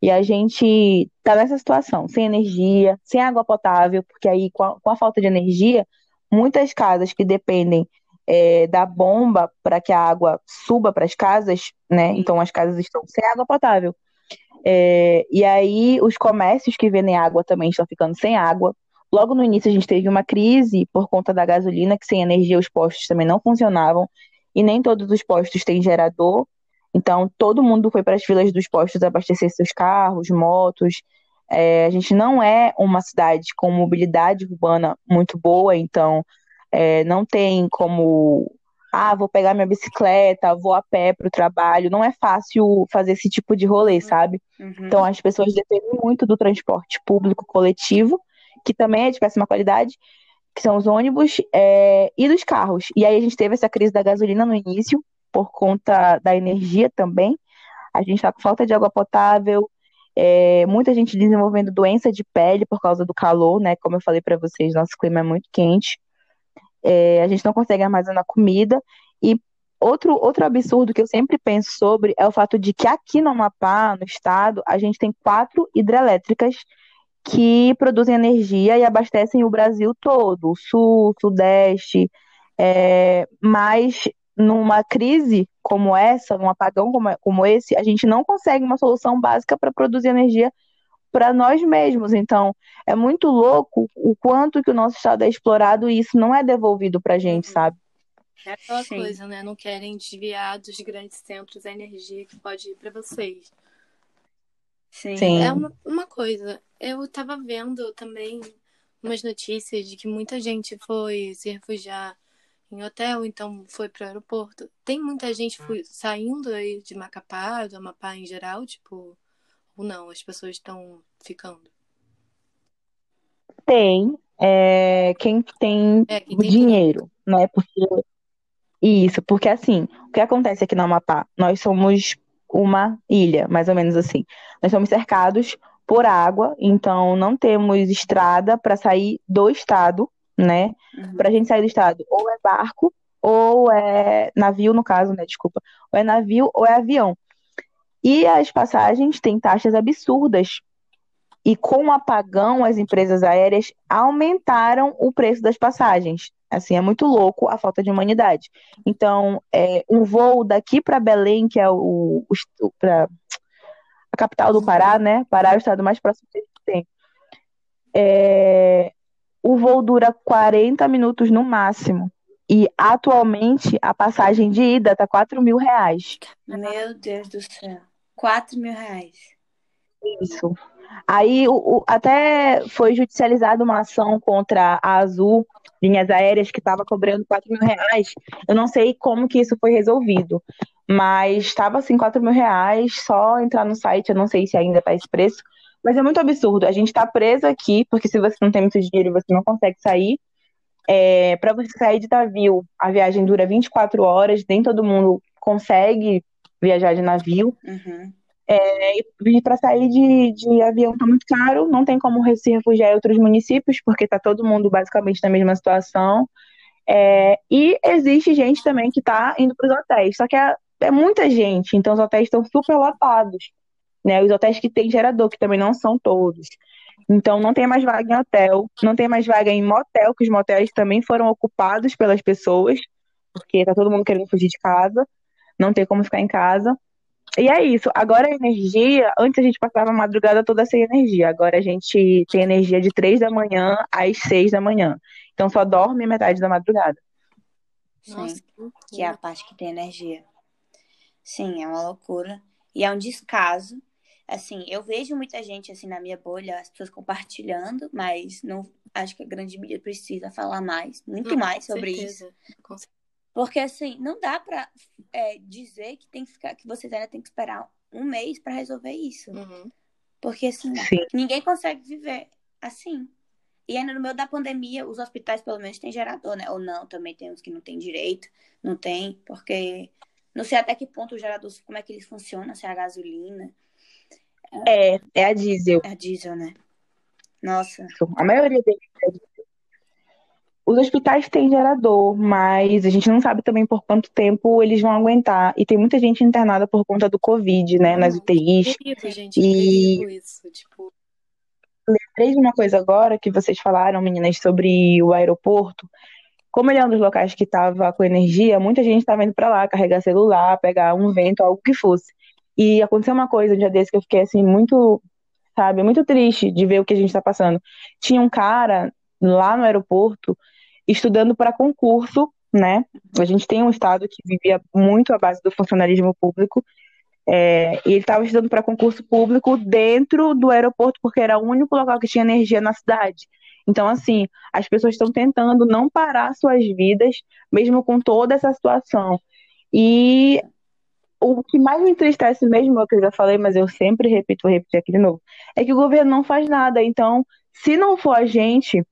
E a gente está nessa situação, sem energia, sem água potável, porque aí, com a, com a falta de energia, muitas casas que dependem é, da bomba para que a água suba para as casas, né? Então, as casas estão sem água potável. É, e aí, os comércios que vendem água também estão ficando sem água Logo no início a gente teve uma crise por conta da gasolina, que sem energia os postos também não funcionavam, e nem todos os postos têm gerador. Então todo mundo foi para as filas dos postos abastecer seus carros, motos. É, a gente não é uma cidade com mobilidade urbana muito boa, então é, não tem como ah, vou pegar minha bicicleta, vou a pé para o trabalho. Não é fácil fazer esse tipo de rolê, uhum. sabe? Uhum. Então as pessoas dependem muito do transporte público coletivo, que também é de péssima qualidade, que são os ônibus é, e dos carros. E aí a gente teve essa crise da gasolina no início, por conta da energia também. A gente está com falta de água potável, é, muita gente desenvolvendo doença de pele por causa do calor, né? Como eu falei para vocês, nosso clima é muito quente é, a gente não consegue armazenar comida. E outro, outro absurdo que eu sempre penso sobre é o fato de que aqui no Amapá, no estado, a gente tem quatro hidrelétricas que produzem energia e abastecem o Brasil todo, o sul, sudeste, é, mas numa crise como essa, num apagão como, como esse, a gente não consegue uma solução básica para produzir energia para nós mesmos. Então, é muito louco o quanto que o nosso estado é explorado e isso não é devolvido para a gente, uhum. sabe? É aquela Sim. coisa, né? Não querem desviar dos grandes centros a energia que pode ir para vocês. Sim. Sim. É uma, uma coisa. Eu estava vendo também umas notícias de que muita gente foi se refugiar em hotel, então foi para o aeroporto. Tem muita gente foi, saindo aí de Macapá, do Amapá em geral, tipo, ou não? As pessoas estão ficando? Tem. É, quem tem, é, quem tem dinheiro, né? Porque isso, porque assim, o que acontece aqui no Amapá? Nós somos uma ilha, mais ou menos assim. Nós somos cercados por água, então não temos estrada para sair do estado, né? Uhum. Para a gente sair do estado, ou é barco, ou é navio, no caso, né? Desculpa. Ou é navio ou é avião. E as passagens têm taxas absurdas. E com o apagão, as empresas aéreas aumentaram o preço das passagens. Assim, é muito louco a falta de humanidade. Então, é, um voo daqui para Belém, que é o, o pra, a capital do Pará, né? Pará é o estado mais próximo que tem. É, o voo dura 40 minutos no máximo. E atualmente a passagem de ida tá 4 mil reais. Meu Deus do céu. 4 mil reais. Isso. Aí o, o, até foi judicializada uma ação contra a Azul, linhas aéreas, que estava cobrando 4 mil reais. Eu não sei como que isso foi resolvido. Mas estava assim, 4 mil reais, só entrar no site, eu não sei se ainda está esse preço. Mas é muito absurdo. A gente está preso aqui, porque se você não tem muito dinheiro, você não consegue sair. É, para você sair de navio, a viagem dura 24 horas, nem todo mundo consegue viajar de navio. Uhum. É, e para sair de, de avião está muito caro, não tem como se refugiar em outros municípios, porque está todo mundo basicamente na mesma situação. É, e existe gente também que está indo para os hotéis, só que é, é, muita gente, então os hotéis estão super lotados. Né? Os hotéis que tem gerador, que também não são todos. Então não tem mais vaga em hotel, não tem mais vaga em motel, que os motéis também foram ocupados pelas pessoas, porque tá todo mundo querendo fugir de casa, não tem como ficar em casa. E é isso. Agora a energia, antes a gente passava a madrugada toda sem energia. Agora a gente tem energia de três da manhã às seis da manhã. Então só dorme metade da madrugada. Sim, que é a parte que tem energia. Sim, é uma loucura. E é um descaso assim, eu vejo muita gente assim na minha bolha, as pessoas compartilhando, mas não acho que a grande mídia precisa falar mais, muito não, mais sobre certeza. isso. Porque assim, não dá pra é, dizer que tem que ficar, que vocês ainda tem que esperar um mês para resolver isso. Uhum. Porque assim, Sim. ninguém consegue viver assim. E ainda no meio da pandemia, os hospitais pelo menos têm gerador, né? Ou não, também tem uns que não tem direito, não tem, porque não sei até que ponto o gerador, como é que eles funcionam, se é a gasolina. É, é a diesel. É a diesel, né? Nossa. A maioria deles é diesel. Os hospitais têm gerador, mas a gente não sabe também por quanto tempo eles vão aguentar. E tem muita gente internada por conta do Covid, né? nas UTIs. Perigo, gente, e... perigo isso, tipo... Lembrei de uma coisa agora que vocês falaram, meninas, sobre o aeroporto. Como ele é um dos locais que estava com energia, muita gente estava indo para lá carregar celular, pegar um vento, algo que fosse. E aconteceu uma coisa um dia desse que eu fiquei assim, muito, sabe, muito triste de ver o que a gente tá passando. Tinha um cara lá no aeroporto estudando para concurso, né? A gente tem um estado que vivia muito à base do funcionalismo público, é, e ele estava estudando para concurso público dentro do aeroporto, porque era o único local que tinha energia na cidade. Então, assim, as pessoas estão tentando não parar suas vidas, mesmo com toda essa situação. E o que mais me entristece mesmo, é o que eu já falei, mas eu sempre repito, vou repetir aqui de novo, é que o governo não faz nada. Então, se não for a gente,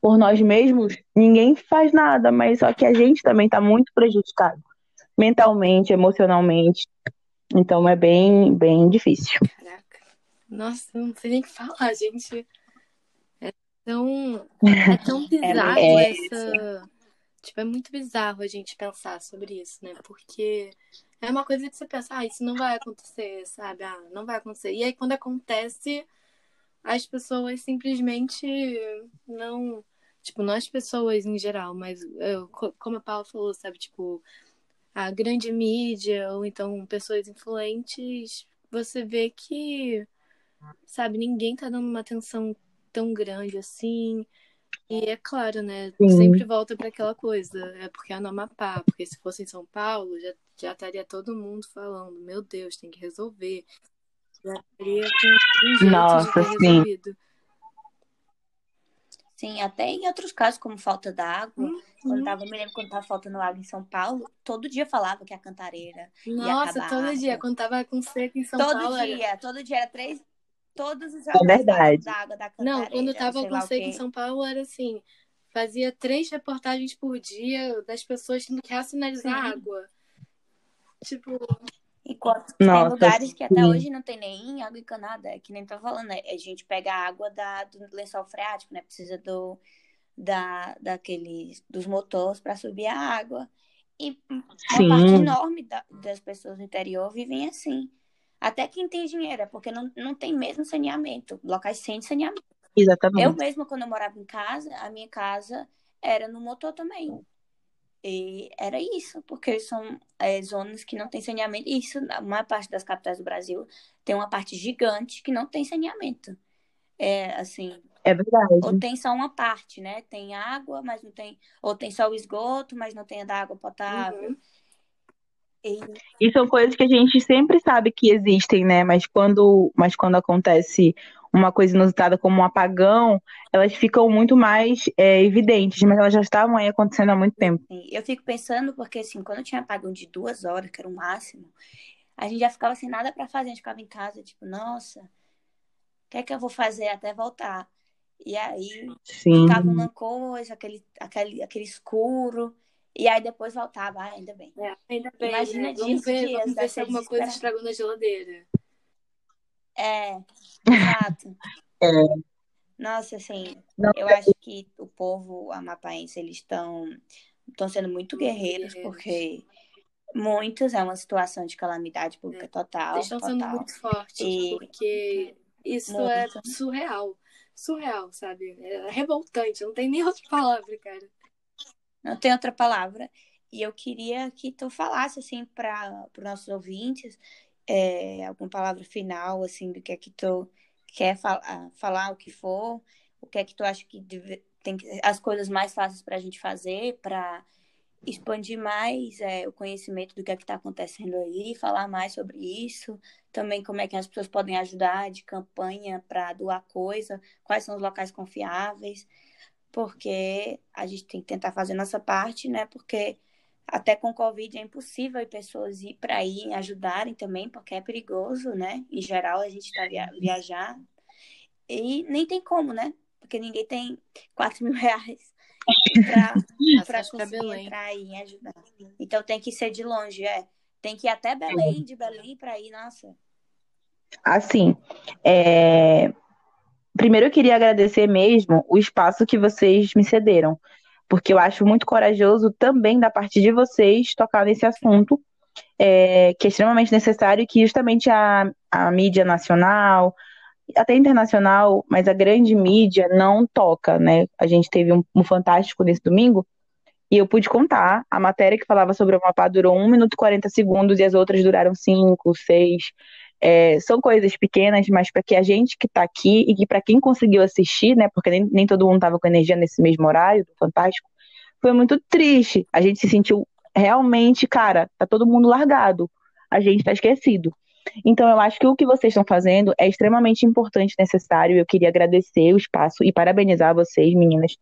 por nós mesmos, ninguém faz nada, mas só que a gente também está muito prejudicado, mentalmente, emocionalmente. Então é bem, bem difícil. Caraca. Nossa, não sei nem o que falar, gente. É tão, é (laughs) tão é bizarro é, essa. Tipo, é muito bizarro a gente pensar sobre isso, né? Porque é uma coisa que você pensa, ah, isso não vai acontecer, sabe? Ah, não vai acontecer. E aí quando acontece, as pessoas simplesmente não. Tipo, não as pessoas em geral, mas eu, como a Paula falou, sabe? Tipo, a grande mídia ou então pessoas influentes, você vê que, sabe, ninguém tá dando uma atenção tão grande assim. E é claro, né? Sim. Sempre volta para aquela coisa. É porque é no Amapá, porque se fosse em São Paulo, já, já estaria todo mundo falando, meu Deus, tem que resolver. Já estaria com um Nossa, de sim. resolvido. Sim, até em outros casos, como falta d'água, uhum. quando tava, me lembro quando tava faltando água em São Paulo, todo dia falava que a cantareira. Nossa, todo dia, quando tava com seca em São todo Paulo. Todo dia, era... todo dia era três, todos os é verdade. da água da cantareira. Não, quando tava com seca em São Paulo era assim, fazia três reportagens por dia das pessoas tendo que racionalizar água. Tipo. Enquanto Nossa, tem lugares que até hoje não tem nem água encanada, é que nem tá falando, né? A gente pega a água da, do lençol freático, né? Precisa do, da, daqueles, dos motores para subir a água. E uma parte enorme da, das pessoas do interior vivem assim. Até quem tem dinheiro, é porque não, não tem mesmo saneamento, locais sem saneamento. Exatamente. Eu mesma, quando eu morava em casa, a minha casa era no motor também. E era isso, porque são é, zonas que não tem saneamento. Isso, na maior parte das capitais do Brasil, tem uma parte gigante que não tem saneamento. É assim. É verdade. Ou tem só uma parte, né? Tem água, mas não tem. Ou tem só o esgoto, mas não tem a da água potável. Uhum. E são coisas que a gente sempre sabe que existem, né? Mas quando, mas quando acontece uma coisa inusitada como um apagão, elas ficam muito mais é, evidentes, mas elas já estavam aí acontecendo há muito tempo. Eu fico pensando, porque assim, quando tinha apagão de duas horas, que era o máximo, a gente já ficava sem nada para fazer, a gente ficava em casa, tipo, nossa, o que é que eu vou fazer até voltar? E aí Sim. ficava uma coisa, aquele, aquele, aquele escuro. E aí depois voltava, ah, ainda bem. É, ainda bem. Imagina né? dias, vamos ver, dias, vamos ver se alguma coisa estragou na geladeira. É, exato. (laughs) é. Nossa, assim, Não, eu acho que o povo amapaense, eles estão estão sendo muito guerreiros, porque muitos é uma situação de calamidade pública é. total. Eles estão sendo muito fortes, e... porque isso é muito. é surreal. Surreal, sabe? É revoltante, não tem nem outra (laughs) palavra, cara. Não tem outra palavra. E eu queria que tu falasse, assim, para os nossos ouvintes, é, alguma palavra final, assim, do que é que tu quer falar, falar o que for, o que é que tu acha que deve, tem as coisas mais fáceis para a gente fazer, para expandir mais é, o conhecimento do que é que está acontecendo aí, falar mais sobre isso, também como é que as pessoas podem ajudar de campanha para doar coisa, quais são os locais confiáveis? Porque a gente tem que tentar fazer nossa parte, né? Porque até com Covid é impossível as pessoas ir para aí ajudarem também, porque é perigoso, né? Em geral, a gente está via viajar e nem tem como, né? Porque ninguém tem 4 (laughs) mil reais para conseguir entrar aí e ajudar. Então tem que ser de longe, é. Tem que ir até Belém, de Belém para ir, nossa. Assim, é, primeiro eu queria agradecer mesmo o espaço que vocês me cederam, porque eu acho muito corajoso também da parte de vocês tocar nesse assunto, é, que é extremamente necessário que justamente a, a mídia nacional, até internacional, mas a grande mídia não toca, né? A gente teve um, um fantástico nesse domingo e eu pude contar. A matéria que falava sobre o mapa durou 1 minuto e 40 segundos e as outras duraram 5, 6. É, são coisas pequenas, mas para que a gente que está aqui e que para quem conseguiu assistir, né, porque nem, nem todo mundo estava com energia nesse mesmo horário do Fantástico, foi muito triste. A gente se sentiu realmente, cara, tá todo mundo largado. A gente tá esquecido. Então, eu acho que o que vocês estão fazendo é extremamente importante e necessário. Eu queria agradecer o espaço e parabenizar vocês, meninas,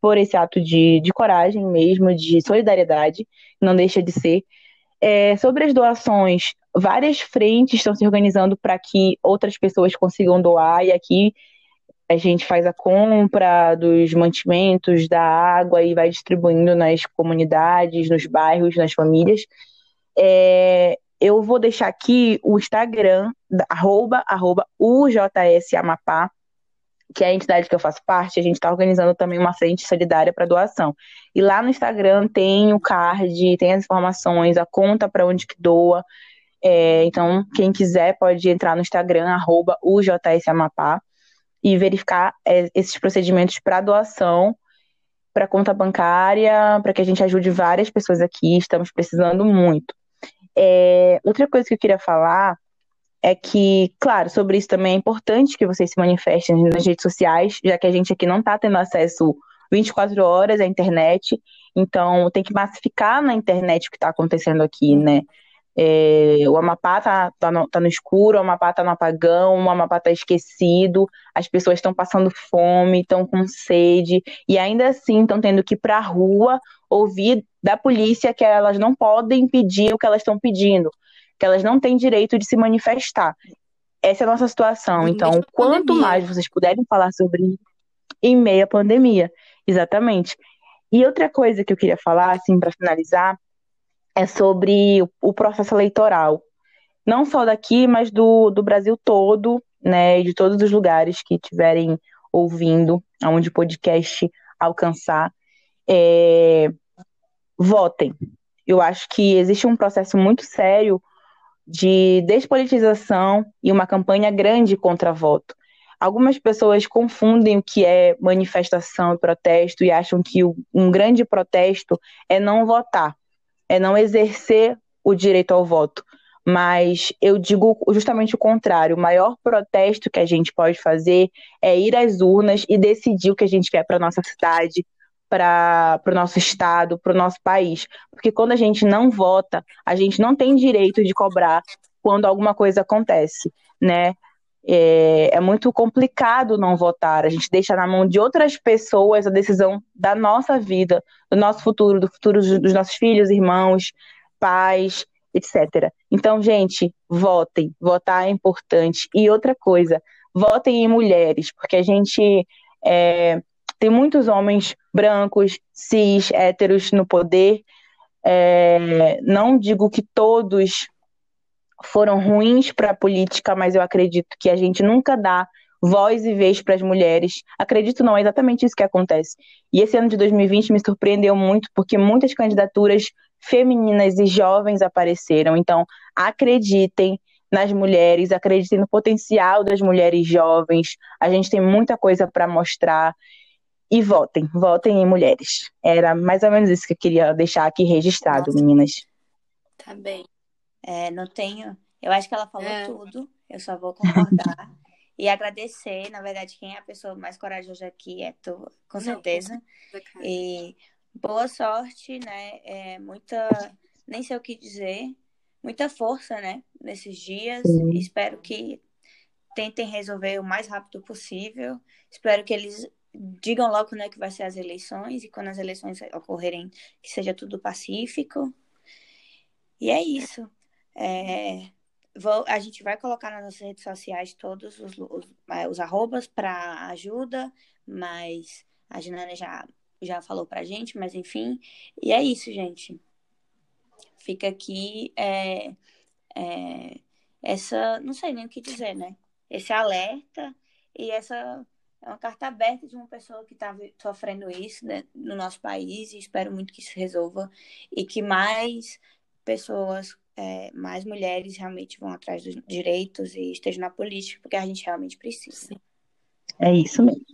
por esse ato de, de coragem mesmo, de solidariedade, não deixa de ser. É, sobre as doações, várias frentes estão se organizando para que outras pessoas consigam doar, e aqui a gente faz a compra dos mantimentos, da água e vai distribuindo nas comunidades, nos bairros, nas famílias. É, eu vou deixar aqui o Instagram, arroba, arroba UJS Amapá, que é a entidade que eu faço parte, a gente está organizando também uma frente solidária para doação. E lá no Instagram tem o card, tem as informações, a conta para onde que doa. É, então, quem quiser pode entrar no Instagram, arroba UJS Amapá, e verificar é, esses procedimentos para doação para conta bancária, para que a gente ajude várias pessoas aqui, estamos precisando muito. É, outra coisa que eu queria falar é que, claro, sobre isso também é importante que vocês se manifestem nas redes sociais, já que a gente aqui não está tendo acesso 24 horas à internet, então tem que massificar na internet o que está acontecendo aqui, né? É, o Amapá tá, tá, no, tá no escuro, o Amapá tá no apagão, o Amapá tá esquecido, as pessoas estão passando fome, estão com sede, e ainda assim estão tendo que ir pra rua ouvir da polícia que elas não podem pedir o que elas estão pedindo, que elas não têm direito de se manifestar. Essa é a nossa situação. Então, quanto pandemia. mais vocês puderem falar sobre em meia pandemia, exatamente. E outra coisa que eu queria falar, assim, para finalizar, é sobre o processo eleitoral. Não só daqui, mas do, do Brasil todo, né? De todos os lugares que estiverem ouvindo, aonde o podcast alcançar. É, votem. Eu acho que existe um processo muito sério de despolitização e uma campanha grande contra voto. Algumas pessoas confundem o que é manifestação e protesto e acham que um grande protesto é não votar é não exercer o direito ao voto. Mas eu digo justamente o contrário: o maior protesto que a gente pode fazer é ir às urnas e decidir o que a gente quer para nossa cidade, para o nosso estado, para o nosso país. Porque quando a gente não vota, a gente não tem direito de cobrar quando alguma coisa acontece, né? É, é, muito complicado não votar. A gente deixa na mão de outras pessoas a decisão da nossa vida, do nosso futuro, do futuro dos nossos filhos, irmãos, pais, etc. Então, gente, votem. Votar é importante. E outra coisa, votem em mulheres, porque a gente é, tem muitos homens brancos, cis, héteros no poder. É, não digo que todos foram ruins para a política, mas eu acredito que a gente nunca dá voz e vez para as mulheres. Acredito não, é exatamente isso que acontece. E esse ano de 2020 me surpreendeu muito porque muitas candidaturas femininas e jovens apareceram. Então, acreditem nas mulheres, acreditem no potencial das mulheres jovens. A gente tem muita coisa para mostrar. E votem, votem em mulheres. Era mais ou menos isso que eu queria deixar aqui registrado, Nossa. meninas. Tá bem. É, não tenho. Eu acho que ela falou é. tudo. Eu só vou concordar. (laughs) e agradecer, na verdade, quem é a pessoa mais corajosa aqui é tu, com certeza. Não, e boa sorte, né? É, muita. Nem sei o que dizer. Muita força, né? Nesses dias. Espero que tentem resolver o mais rápido possível. Espero que eles digam logo quando é que vai ser as eleições e quando as eleições ocorrerem que seja tudo pacífico. E é isso. É, vou, a gente vai colocar nas nossas redes sociais todos os, os, é, os arrobas para ajuda, mas a Ginana já, já falou pra gente, mas enfim. E é isso, gente. Fica aqui é, é, essa. Não sei nem o que dizer, né? Esse alerta e essa é uma carta aberta de uma pessoa que está sofrendo isso né, no nosso país e espero muito que isso resolva e que mais pessoas é, mais mulheres realmente vão atrás dos direitos e estejam na política, porque a gente realmente precisa. É isso mesmo.